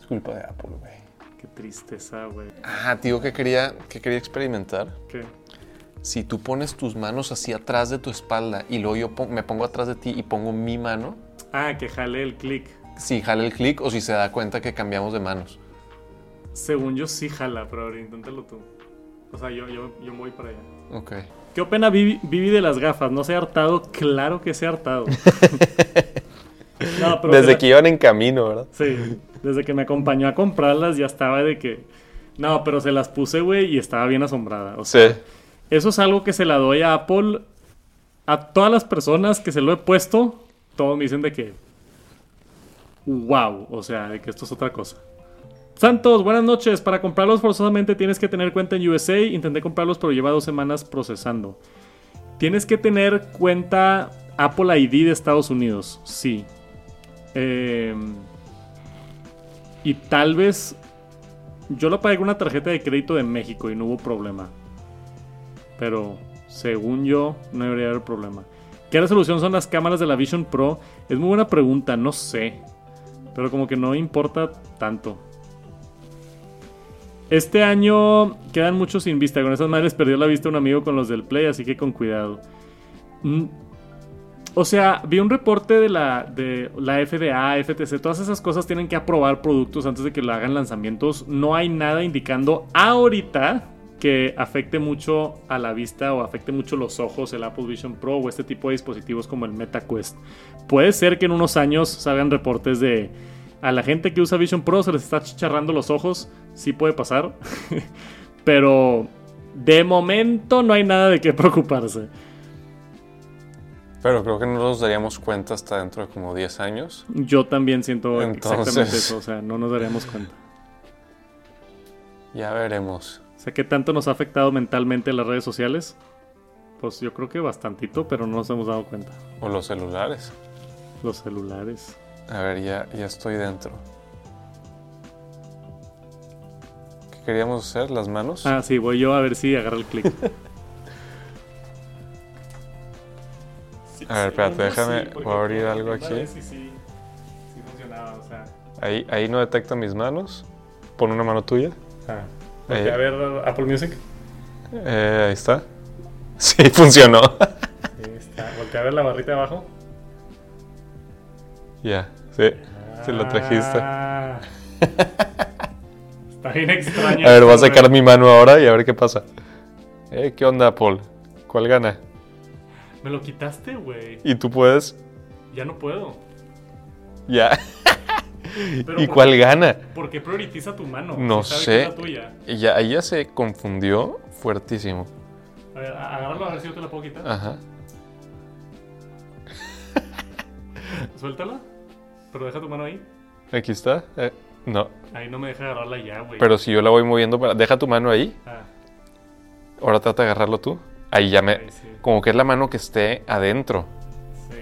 S2: Es culpa de Apple, güey.
S1: Qué tristeza, güey.
S2: Ah, tío, que quería, que quería experimentar.
S1: ¿Qué?
S2: Si tú pones tus manos así atrás de tu espalda y luego yo pon- me pongo atrás de ti y pongo mi mano,
S1: Ah, que jale el clic.
S2: si jala el clic o si se da cuenta que cambiamos de manos.
S1: Según yo sí jala, pero ahora inténtalo tú. O sea, yo, yo, yo voy para allá.
S2: Ok.
S1: ¿Qué opina Vivi, Vivi de las gafas? ¿No se ha hartado? Claro que se ha hartado. *laughs* No, pero
S2: Desde que iban en camino, ¿verdad?
S1: Sí, desde que me acompañó a comprarlas ya estaba de que... No, pero se las puse, güey, y estaba bien asombrada. O sea,
S2: Sí.
S1: eso es algo que se la doy a Apple. A todas las personas que se lo he puesto, todos me dicen de que... Wow, o sea, de que esto es otra cosa. Santos, buenas noches. Para comprarlos forzosamente tienes que tener cuenta en USA. Intenté comprarlos, pero lleva dos semanas procesando. Tienes que tener cuenta Apple ID de Estados Unidos. Sí. Eh, y tal vez yo lo pagué con una tarjeta de crédito de México y no hubo problema. Pero según yo, no debería haber problema. ¿Qué resolución son las cámaras de la Vision Pro? Es muy buena pregunta, no sé. Pero como que no importa tanto. Este año quedan muchos sin vista. Con esas madres perdió la vista un amigo con los del Play, así que con cuidado. O sea, vi un reporte de la, de la FDA, FTC, todas esas cosas tienen que aprobar productos antes de que lo hagan lanzamientos. No hay nada indicando ahorita que afecte mucho a la vista o afecte mucho los ojos el Apple Vision Pro o este tipo de dispositivos como el MetaQuest. Puede ser que en unos años salgan reportes de a la gente que usa Vision Pro se les está chicharrando los ojos. Sí puede pasar. *laughs* Pero de momento no hay nada de qué preocuparse.
S2: Pero creo que no nos daríamos cuenta hasta dentro de como 10 años.
S1: Yo también siento exactamente eso, o sea, no nos daríamos cuenta.
S2: Ya veremos.
S1: O sea, ¿qué tanto nos ha afectado mentalmente las redes sociales? Pues yo creo que bastantito, pero no nos hemos dado cuenta.
S2: O los celulares.
S1: Los celulares.
S2: A ver, ya, ya estoy dentro. ¿Qué queríamos hacer? ¿Las manos?
S1: Ah, sí, voy yo a ver si agarra el clic. *laughs*
S2: A ver, espérate, déjame- voy a abrir algo aquí.
S1: Sí, sí, sí funcionaba, o sea.
S2: Ahí, ahí no detecta mis manos. Pon una mano tuya.
S1: Ah,
S2: Eh.
S1: ok, a ver, Apple Music.
S2: Eh, ahí está. *laughs* Sí, funcionó.
S1: Ahí está. Voltea a ver la barrita de abajo.
S2: Ya, sí. Se lo trajiste.
S1: Ah. Está bien extraño.
S2: A ver, voy a
S1: esto,
S2: sacar mi mano ahora y a ver qué pasa. Eh, ¿Qué onda, Paul? ¿Cuál gana?
S1: Me lo quitaste, güey.
S2: ¿Y tú puedes?
S1: Ya no puedo.
S2: Ya.
S1: Pero
S2: ¿Y
S1: ¿por
S2: cuál
S1: qué-
S2: gana?
S1: ¿Por qué prioritiza tu mano?
S2: No
S1: Si
S2: sé.
S1: que es la tuya.
S2: Y ya, ahí ya se confundió fuertísimo.
S1: A ver, agárralo a ver si yo te la puedo quitar.
S2: Ajá. *laughs*
S1: Suéltala. Pero deja tu mano ahí.
S2: Aquí está. Eh, no.
S1: Ahí no me deja agarrarla ya, güey.
S2: Pero si yo la voy moviendo para... Deja tu mano ahí.
S1: Ah,
S2: Ahora trata de agarrarlo tú. Ahí ya me...
S1: ahí sí.
S2: Como que es la mano que esté adentro.
S1: Sí.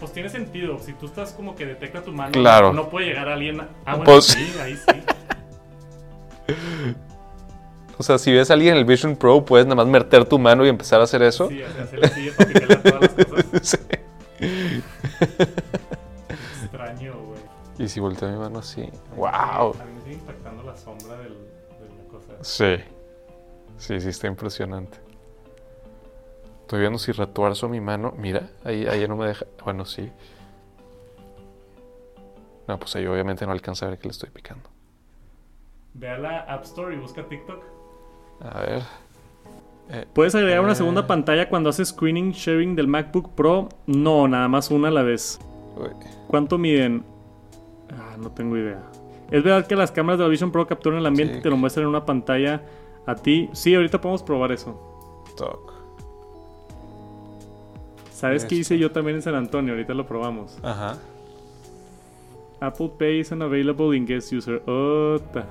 S1: Pues tiene sentido. Si tú estás como que detecta tu mano,
S2: Claro.
S1: no puede llegar alguien. a- Ah, bueno,
S2: Pues-
S1: sí, ahí sí. *laughs*
S2: O sea, si ves a alguien en el Vision Pro, puedes nada más meter tu mano y empezar a hacer eso.
S1: Sí, hacer hacerle así para a todas las cosas. *laughs*
S2: Sí.
S1: Extraño, güey.
S2: Y si volteo mi mano así.
S1: A
S2: ¡Wow!
S1: mí me sigue impactando la sombra del, de la cosa.
S2: Sí. Sí, sí, está impresionante. Estoy viendo si retuerzo mi mano. Mira, ahí, ahí no me deja. Bueno, sí. No, pues ahí obviamente no alcanza a ver que le estoy picando.
S1: Ve a la App Store y busca TikTok.
S2: A ver.
S1: ¿Puedes agregar una
S2: Eh.
S1: segunda pantalla cuando haces screening sharing del MacBook Pro? No, nada más una a la vez.
S2: Uy.
S1: ¿Cuánto miden? Ah, no tengo idea. ¿Es verdad que las cámaras de la Vision Pro capturan el ambiente
S2: Sí.
S1: y te lo muestran en una pantalla a ti? Sí, ahorita podemos probar eso.
S2: Toc.
S1: ¿Sabes qué hice yo también en San Antonio? Ahorita lo probamos.
S2: Ajá.
S1: Apple Pay is unavailable in guest user. Ota.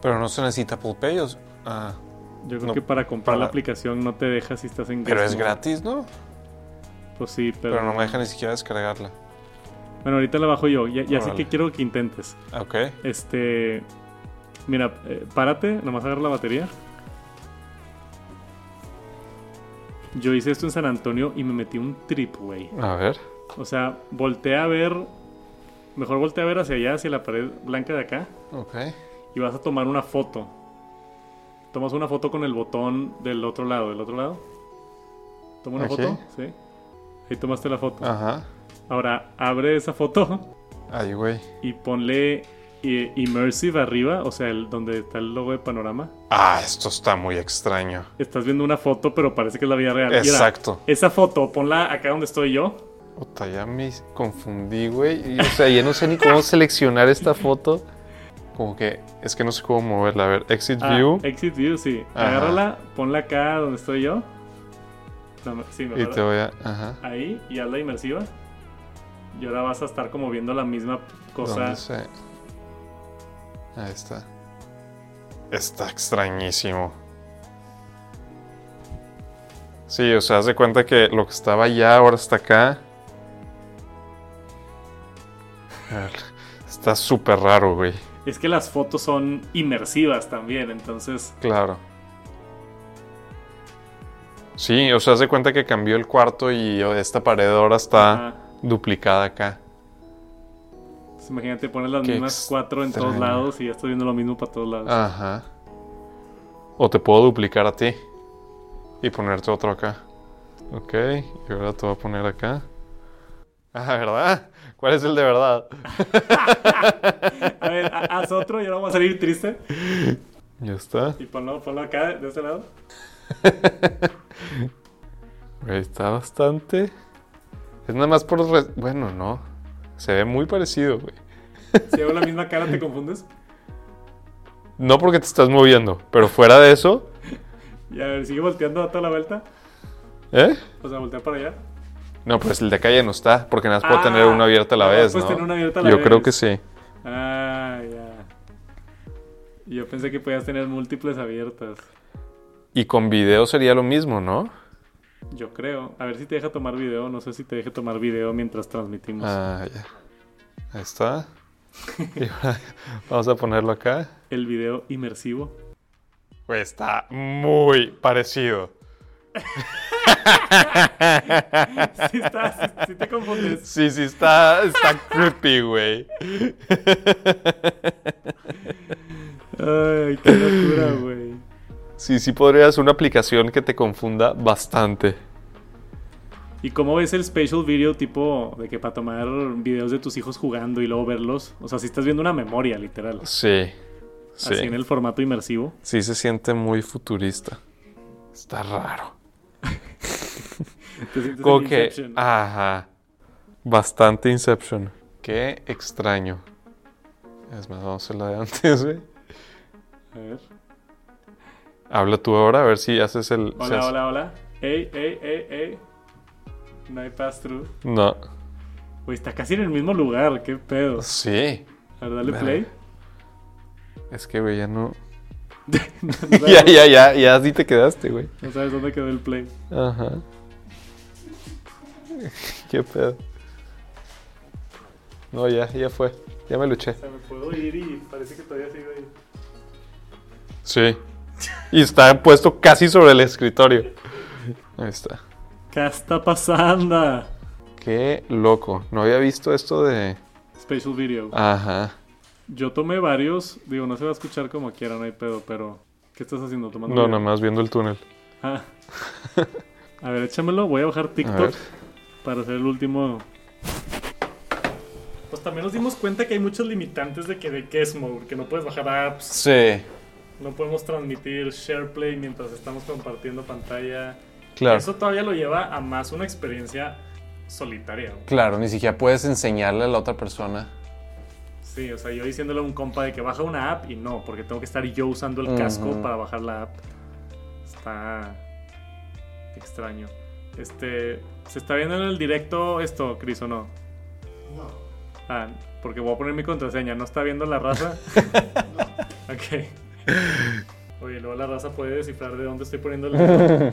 S2: Pero no se necesita Apple Pay. o Ah.
S1: Yo creo
S2: No,
S1: que para comprar
S2: para-
S1: la aplicación no te deja si estás en
S2: Pero
S1: guest
S2: es
S1: mode.
S2: gratis, ¿no?
S1: Pues sí, pero...
S2: Pero no me deja ni siquiera descargarla.
S1: Bueno, ahorita la bajo yo. Ya, ya sé que quiero que intentes.
S2: Ok.
S1: Este. Mira, eh, párate, nomás agarra la batería. Yo hice esto en San Antonio y me metí un trip, güey.
S2: A ver.
S1: O sea, volteé a ver. Mejor volteé a ver hacia allá, hacia la pared blanca de acá.
S2: Ok.
S1: Y vas a tomar una foto. Tomas una foto con el botón del otro lado. ¿Del otro lado? Toma una
S2: Aquí.
S1: foto, sí. Ahí tomaste la foto.
S2: Ajá.
S1: Ahora, abre esa foto
S2: Ay, güey.
S1: y ponle Immersive arriba, o sea, el, donde está el logo de panorama.
S2: Ah, esto está muy extraño.
S1: Estás viendo una foto, pero parece que es la vida real.
S2: Exacto.
S1: esa foto, ponla acá donde estoy yo.
S2: Puta, ya me confundí, güey. Y, O sea, ya no sé ni cómo seleccionar esta foto. Como que es que no sé cómo moverla. A ver, Exit
S1: Ah,
S2: View.
S1: Exit View, sí.
S2: Ajá.
S1: Agárrala, ponla acá donde estoy yo. No, sí,
S2: Y
S1: mejor
S2: te voy a. Ajá.
S1: Ahí, y hazla inmersiva. Y ahora vas a estar como viendo la misma cosa.
S2: ¿Dónde se- Ahí está. Está extrañísimo. Sí, o sea, haz de cuenta que lo que estaba allá ahora está acá. *laughs* Está súper raro, güey.
S1: Es que las fotos son inmersivas también, entonces.
S2: Claro. Sí, o sea, haz de cuenta que cambió el cuarto y esta pared ahora está
S1: ajá.
S2: duplicada acá.
S1: Imagínate, pones las
S2: Qué
S1: mismas cuatro en todos lados y ya estás viendo lo mismo para todos lados.
S2: Ajá. O te puedo duplicar a ti y ponerte otro acá. Ok, y ahora te voy a poner acá. Ah, ¿verdad? ¿Cuál es el de verdad? *laughs*
S1: A ver, ha- haz otro y ahora vamos a salir triste.
S2: Ya está.
S1: Y ponlo, ponlo acá, de este lado. *laughs*
S2: Está bastante. Es nada más por. re- Bueno, no. Se ve muy parecido, güey.
S1: Si hago la misma cara, ¿te confundes?
S2: No porque te estás moviendo, pero fuera de eso.
S1: Y a ver, sigue volteando a toda la vuelta.
S2: ¿Eh?
S1: O sea, voltea para allá.
S2: No, pues el de ya no está, porque nada más puedo
S1: Ah,
S2: tener una abierta a la
S1: no,
S2: vez,
S1: puedes
S2: ¿no?
S1: tener una abierta a la
S2: Yo
S1: vez.
S2: creo que sí.
S1: Ah, ya. Yo pensé que podías tener múltiples abiertas.
S2: Y con video sería lo mismo, ¿no?
S1: Yo creo. A ver si te deja tomar video. No sé si te deja tomar video mientras transmitimos.
S2: Ah, ya. Ahí está. *laughs* Vamos a ponerlo acá.
S1: El video inmersivo.
S2: Pues está muy parecido. *laughs*
S1: Sí, está, sí, sí te confundes.
S2: Sí, sí, está, está creepy, güey.
S1: Ay, qué locura, güey.
S2: Sí, sí podría ser una aplicación que te confunda bastante.
S1: ¿Y cómo ves el spatial video tipo de que para tomar videos de tus hijos jugando y luego verlos? O sea, si estás viendo una memoria, literal.
S2: Sí. Sí.
S1: Así en el formato inmersivo.
S2: Sí se siente muy futurista. Está raro.
S1: Te sientes
S2: Como que...
S1: Inception.
S2: Ajá. Bastante Inception. Qué extraño. Es más, vamos a hacer la de antes, güey.
S1: A ver.
S2: Habla tú ahora, a ver si haces el...
S1: Hola, hola, hola. Ey, ey, ey, ey. No hay pass-through.
S2: No.
S1: Güey, está casi en el mismo lugar. ¿Qué pedo?
S2: Sí.
S1: A ver, dale play.
S2: Es que, güey, ya no...
S1: no, sabes, *laughs* *laughs*
S2: ya, ya, ya, ya así te quedaste, güey.
S1: no sabes dónde quedó el play.
S2: Ajá. *laughs* Qué pedo. No, ya, ya fue. Ya me luché.
S1: O sea, me puedo ir y parece que todavía sigo ahí.
S2: Sí. Y está puesto casi sobre el escritorio. Ahí está.
S1: ¿Qué está pasando?
S2: Qué loco. No había visto esto de.
S1: Spatial video.
S2: Ajá.
S1: Yo tomé varios. Digo, no se va a escuchar como quiera, no hay pedo, pero. ¿Qué estás haciendo? ¿Tomando
S2: No, nada más viendo el túnel.
S1: Ah. *laughs* A ver, échamelo. Voy a bajar TikTok para hacer el último. Pues también nos dimos cuenta que hay muchos limitantes de que de guest mode, que no puedes bajar apps,
S2: Sí.
S1: No podemos transmitir SharePlay mientras estamos compartiendo pantalla.
S2: Claro.
S1: Eso todavía lo lleva a más una experiencia solitaria. güey.
S2: Claro, ni siquiera puedes enseñarle a la otra persona.
S1: Sí, o sea, yo diciéndole a un compa de que baja una app y no, porque tengo que estar yo usando el casco para bajar la app. Está extraño. Este, ¿se está viendo en el directo esto, Chris, o no?
S3: No.
S1: Ah, porque voy a poner mi contraseña. ¿No está viendo la raza? *laughs* ok. Oye, luego la raza puede descifrar de dónde estoy poniendo el *laughs* dedo.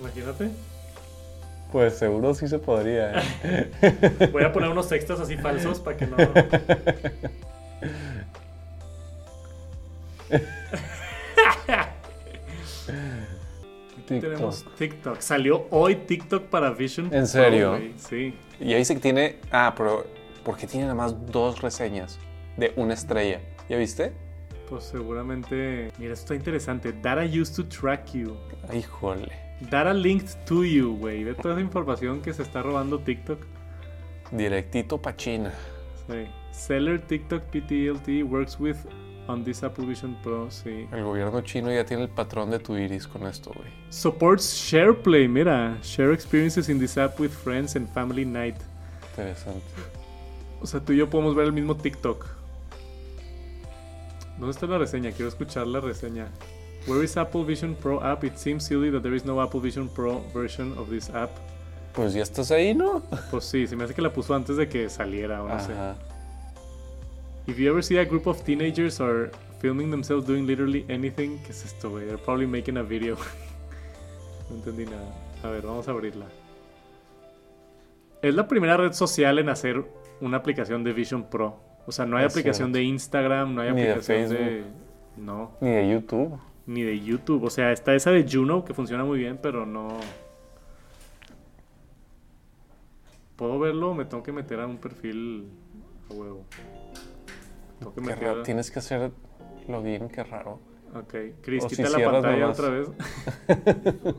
S1: Imagínate.
S2: Pues seguro sí se podría. ¿eh? *laughs*
S1: Voy a poner unos extras así falsos para que no. *laughs* Tenemos TikTok. Salió hoy TikTok para Vision.
S2: ¿En serio?
S1: Pro, sí.
S2: Y ahí que tiene. Ah, pero. ¿Por qué tiene nada más dos reseñas? De una estrella. ¿Ya viste?
S1: Pues seguramente. Mira, esto está interesante. Data used to track you.
S2: Híjole.
S1: Data linked to you, güey. De toda esa información que se está robando TikTok.
S2: Directito pa' China.
S1: Sí. Seller TikTok PTLT works with on this Apple Vision Pro. Sí.
S2: El gobierno chino ya tiene el patrón de tu iris con esto, güey.
S1: Supports SharePlay. Mira. Share experiences in this app with friends and family night.
S2: Interesante.
S1: O sea, tú y yo podemos ver el mismo TikTok. ¿Dónde está la reseña? Quiero escuchar la reseña. Where is Apple Vision Pro app? It seems silly that there is no Apple Vision Pro version of this app.
S2: Pues ya estás ahí, ¿no?
S1: Pues sí, se me hace que la puso antes de que saliera o no sé. If you ever see a group of teenagers are filming themselves doing literally anything, ¿qué es esto, güey? They're probably making a video. *laughs* no entendí nada. A ver, vamos a abrirla. Es la primera red social en hacer una aplicación de Vision Pro. O sea, no hay
S2: Es
S1: aplicación
S2: cierto.
S1: de Instagram, no hay
S2: Ni de
S1: aplicación de,
S2: Facebook.
S1: No,
S2: Ni de YouTube.
S1: ni de YouTube. O sea, está esa de Juno que funciona muy bien, pero no. ¿Puedo verlo o me tengo que meter a un perfil a huevo? Tengo que meter
S2: raro.
S1: a-
S2: Tienes que hacer login, qué raro.
S1: Ok, Chris,
S2: O si
S1: quita la pantalla
S2: nomás.
S1: otra vez. *laughs*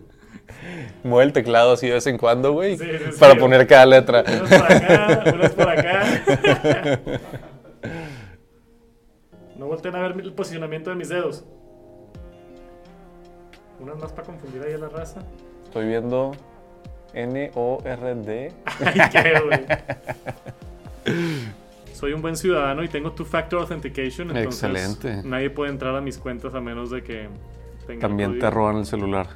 S2: Mueve el teclado así de vez en cuando, güey.
S1: Sí, sí, sí.
S2: para poner cada letra.
S1: Unos por acá, unos por acá. *laughs* No volteen a ver el posicionamiento de mis dedos. Unas más para confundir ahí a la raza.
S2: Estoy viendo N-O-R-D.
S1: Ay, qué, güey. Soy un buen ciudadano y tengo Two-Factor Authentication. Entonces
S2: Excelente.
S1: Nadie puede entrar a mis cuentas a menos de que tenga. el
S2: También te roban el celular.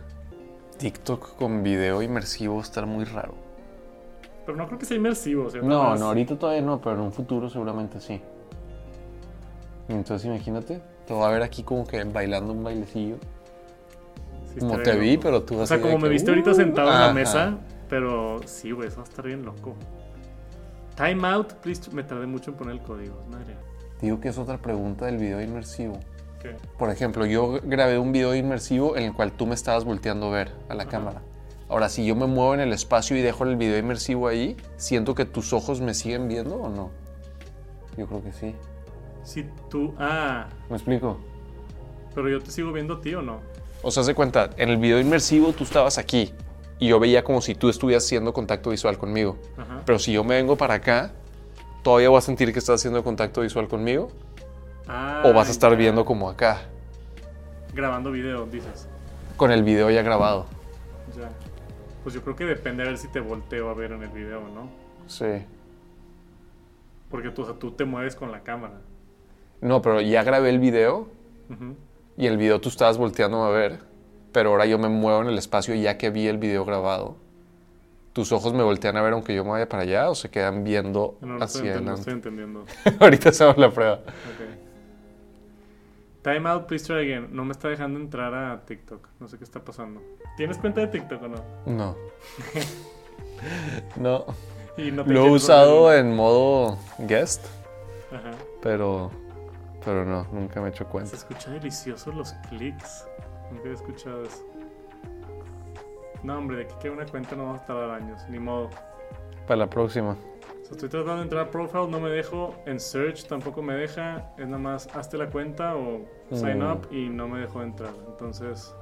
S2: TikTok con video inmersivo está muy raro.
S1: Pero no creo que sea inmersivo.
S2: No, no, ahorita todavía no, pero en un futuro seguramente sí. Entonces imagínate, te va a ver aquí como que bailando un bailecillo.
S1: sí
S2: Como te vi,
S1: loco.
S2: pero tú
S1: O
S2: así
S1: sea,
S2: de
S1: como me
S2: que,
S1: viste ahorita
S2: "Uh".
S1: sentado en la
S2: Ajá.
S1: mesa, pero sí, güey, eso va a estar bien loco. Time out, please. Me tardé mucho en poner el código. Madre.
S2: Digo que es otra pregunta del video inmersivo.
S1: ¿Qué?
S2: Por ejemplo, yo grabé un video inmersivo en el cual tú me estabas volteando a ver a la cámara. Ahora, si yo me muevo en el espacio y dejo el video inmersivo ahí, ¿siento que tus ojos me siguen viendo o no? Yo creo que sí.
S1: Si tú. Ah,
S2: ¿Me explico?
S1: Pero yo te sigo viendo a ti o no.
S2: O sea, se cuenta, en el video inmersivo tú estabas aquí y yo veía como si tú estuvieras haciendo contacto visual conmigo.
S1: Ajá.
S2: Pero si yo me vengo para acá, ¿todavía voy a sentir que estás haciendo contacto visual conmigo?
S1: Ah,
S2: ¿O vas a estar
S1: ya.
S2: viendo como acá?
S1: Grabando video, dices.
S2: Con el video ya grabado.
S1: Ya. Pues yo creo que depende a ver si te volteo a ver en el video o no.
S2: Sí.
S1: Porque tú, o sea, tú te mueves con la cámara.
S2: No, pero ya grabé el video y el video tú estabas volteando a ver. Pero ahora yo me muevo en el espacio ya que vi el video grabado. ¿Tus ojos me voltean a ver aunque yo me vaya para allá o se quedan viendo
S1: No, no,
S2: hacia
S1: enten- no
S2: adelante?
S1: estoy entendiendo. *laughs*
S2: Ahorita hacemos la prueba.
S1: Ok. Time out, please try again. No me está dejando entrar a TikTok. No sé qué está pasando. ¿Tienes cuenta de TikTok o no?
S2: No. *laughs* no.
S1: Y no te
S2: Lo he usado en modo guest,
S1: Ajá.
S2: pero, pero no, nunca me he hecho
S1: Se
S2: cuenta.
S1: escucha delicioso los clics. Nunca he escuchado eso. No, hombre, de que quede una cuenta no vamos a tardar años. Ni modo.
S2: Para la próxima.
S1: O sea, estoy tratando de entrar a profile, no me dejo. En search tampoco me deja. Es nada más hazte la cuenta o sign
S2: Mm.
S1: up y no me dejó entrar. Entonces.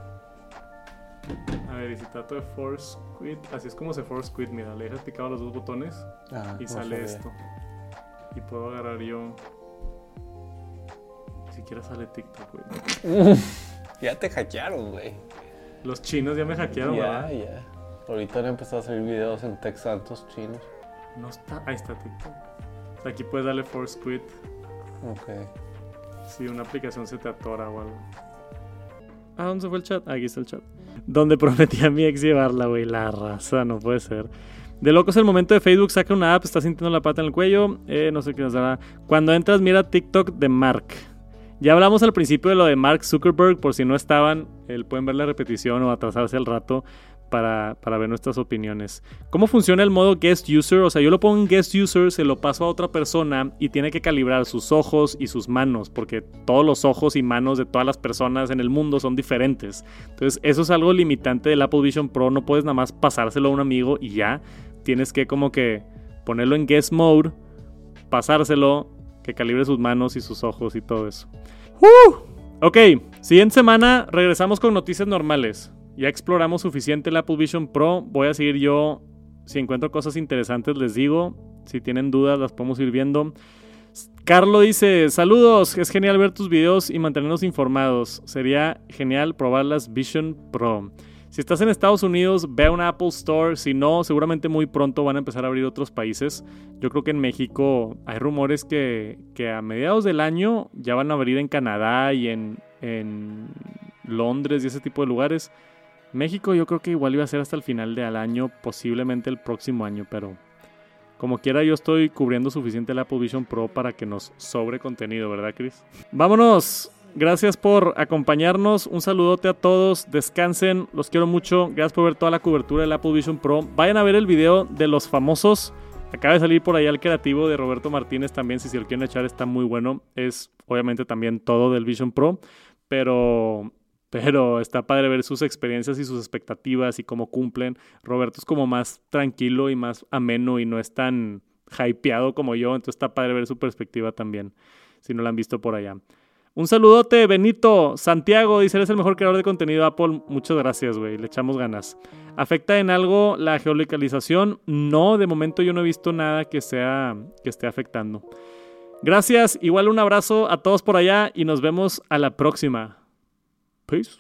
S1: A ver, y si trato de force quit. Así es como se force quit. Mira, le dejas picado los dos botones
S2: Ah,
S1: y
S2: no
S1: sale
S2: sabía.
S1: esto. Y puedo agarrar yo. Ni siquiera sale TikTok, güey.
S2: Ya te hackearon, güey.
S1: Los chinos ya me hackearon,
S2: Ya,
S1: ¿verdad?
S2: ya. Ahorita han empezado a salir videos en Tech Santos chinos.
S1: No está. Ahí está TikTok. Aquí puedes darle force quit
S2: Ok.
S1: si una aplicación se te atora o algo. Ah, ¿dónde se fue el chat? Aquí está el chat. Donde prometí a mi ex llevarla, güey. La raza, no puede ser. De locos el momento de Facebook, saca una app, está sintiendo la pata en el cuello. Eh, no sé qué nos dará. Cuando entras, mira TikTok de Mark. Ya hablamos al principio de lo de Mark Zuckerberg, por si no estaban, él pueden ver la repetición o atrasarse al rato para, para ver nuestras opiniones. ¿Cómo funciona el modo guest user? O sea, yo lo pongo en guest user, se lo paso a otra persona y tiene que calibrar sus ojos y sus manos, porque todos los ojos y manos de todas las personas en el mundo son diferentes. Entonces, eso es algo limitante del Apple Vision Pro, no puedes nada más pasárselo a un amigo y ya. Tienes que como que ponerlo en guest mode, pasárselo, que calibre sus manos y sus ojos y todo eso. ¡Uh! Ok, siguiente semana regresamos con noticias normales. Ya exploramos suficiente el Apple Vision Pro. Voy a seguir yo. Si encuentro cosas interesantes, les digo. Si tienen dudas, las podemos ir viendo. Carlo dice: Saludos, es genial ver tus videos y mantenernos informados. Sería genial probar las Vision Pro. Si estás en Estados Unidos, ve a una Apple Store. Si no, seguramente muy pronto van a empezar a abrir otros países. Yo creo que en México hay rumores que, que a mediados del año ya van a abrir en Canadá y en, en Londres y ese tipo de lugares. México yo creo que igual iba a ser hasta el final del año, posiblemente el próximo año, pero como quiera yo estoy cubriendo suficiente el Apple Vision Pro para que nos sobre contenido, ¿verdad, Chris? Vámonos. Gracias por acompañarnos. Un saludote a todos. Descansen. Los quiero mucho. Gracias por ver toda la cobertura del Apple Vision Pro. Vayan a ver el video de los famosos. Acaba de salir por allá el creativo de Roberto Martínez también. Si se lo quieren echar, está muy bueno. Es obviamente también todo del Vision Pro. Pero, pero está padre ver sus experiencias y sus expectativas y cómo cumplen. Roberto es como más tranquilo y más ameno y no es tan hypeado como yo. Entonces está padre ver su perspectiva también. Si no la han visto por allá. Un saludote, Benito. Santiago dice: Eres el mejor creador de contenido Apple. Muchas gracias, güey. Le echamos ganas. ¿Afecta en algo la geolocalización? No, de momento yo no he visto nada que, sea, que esté afectando. Gracias. Igual un abrazo a todos por allá y nos vemos a la próxima. Peace.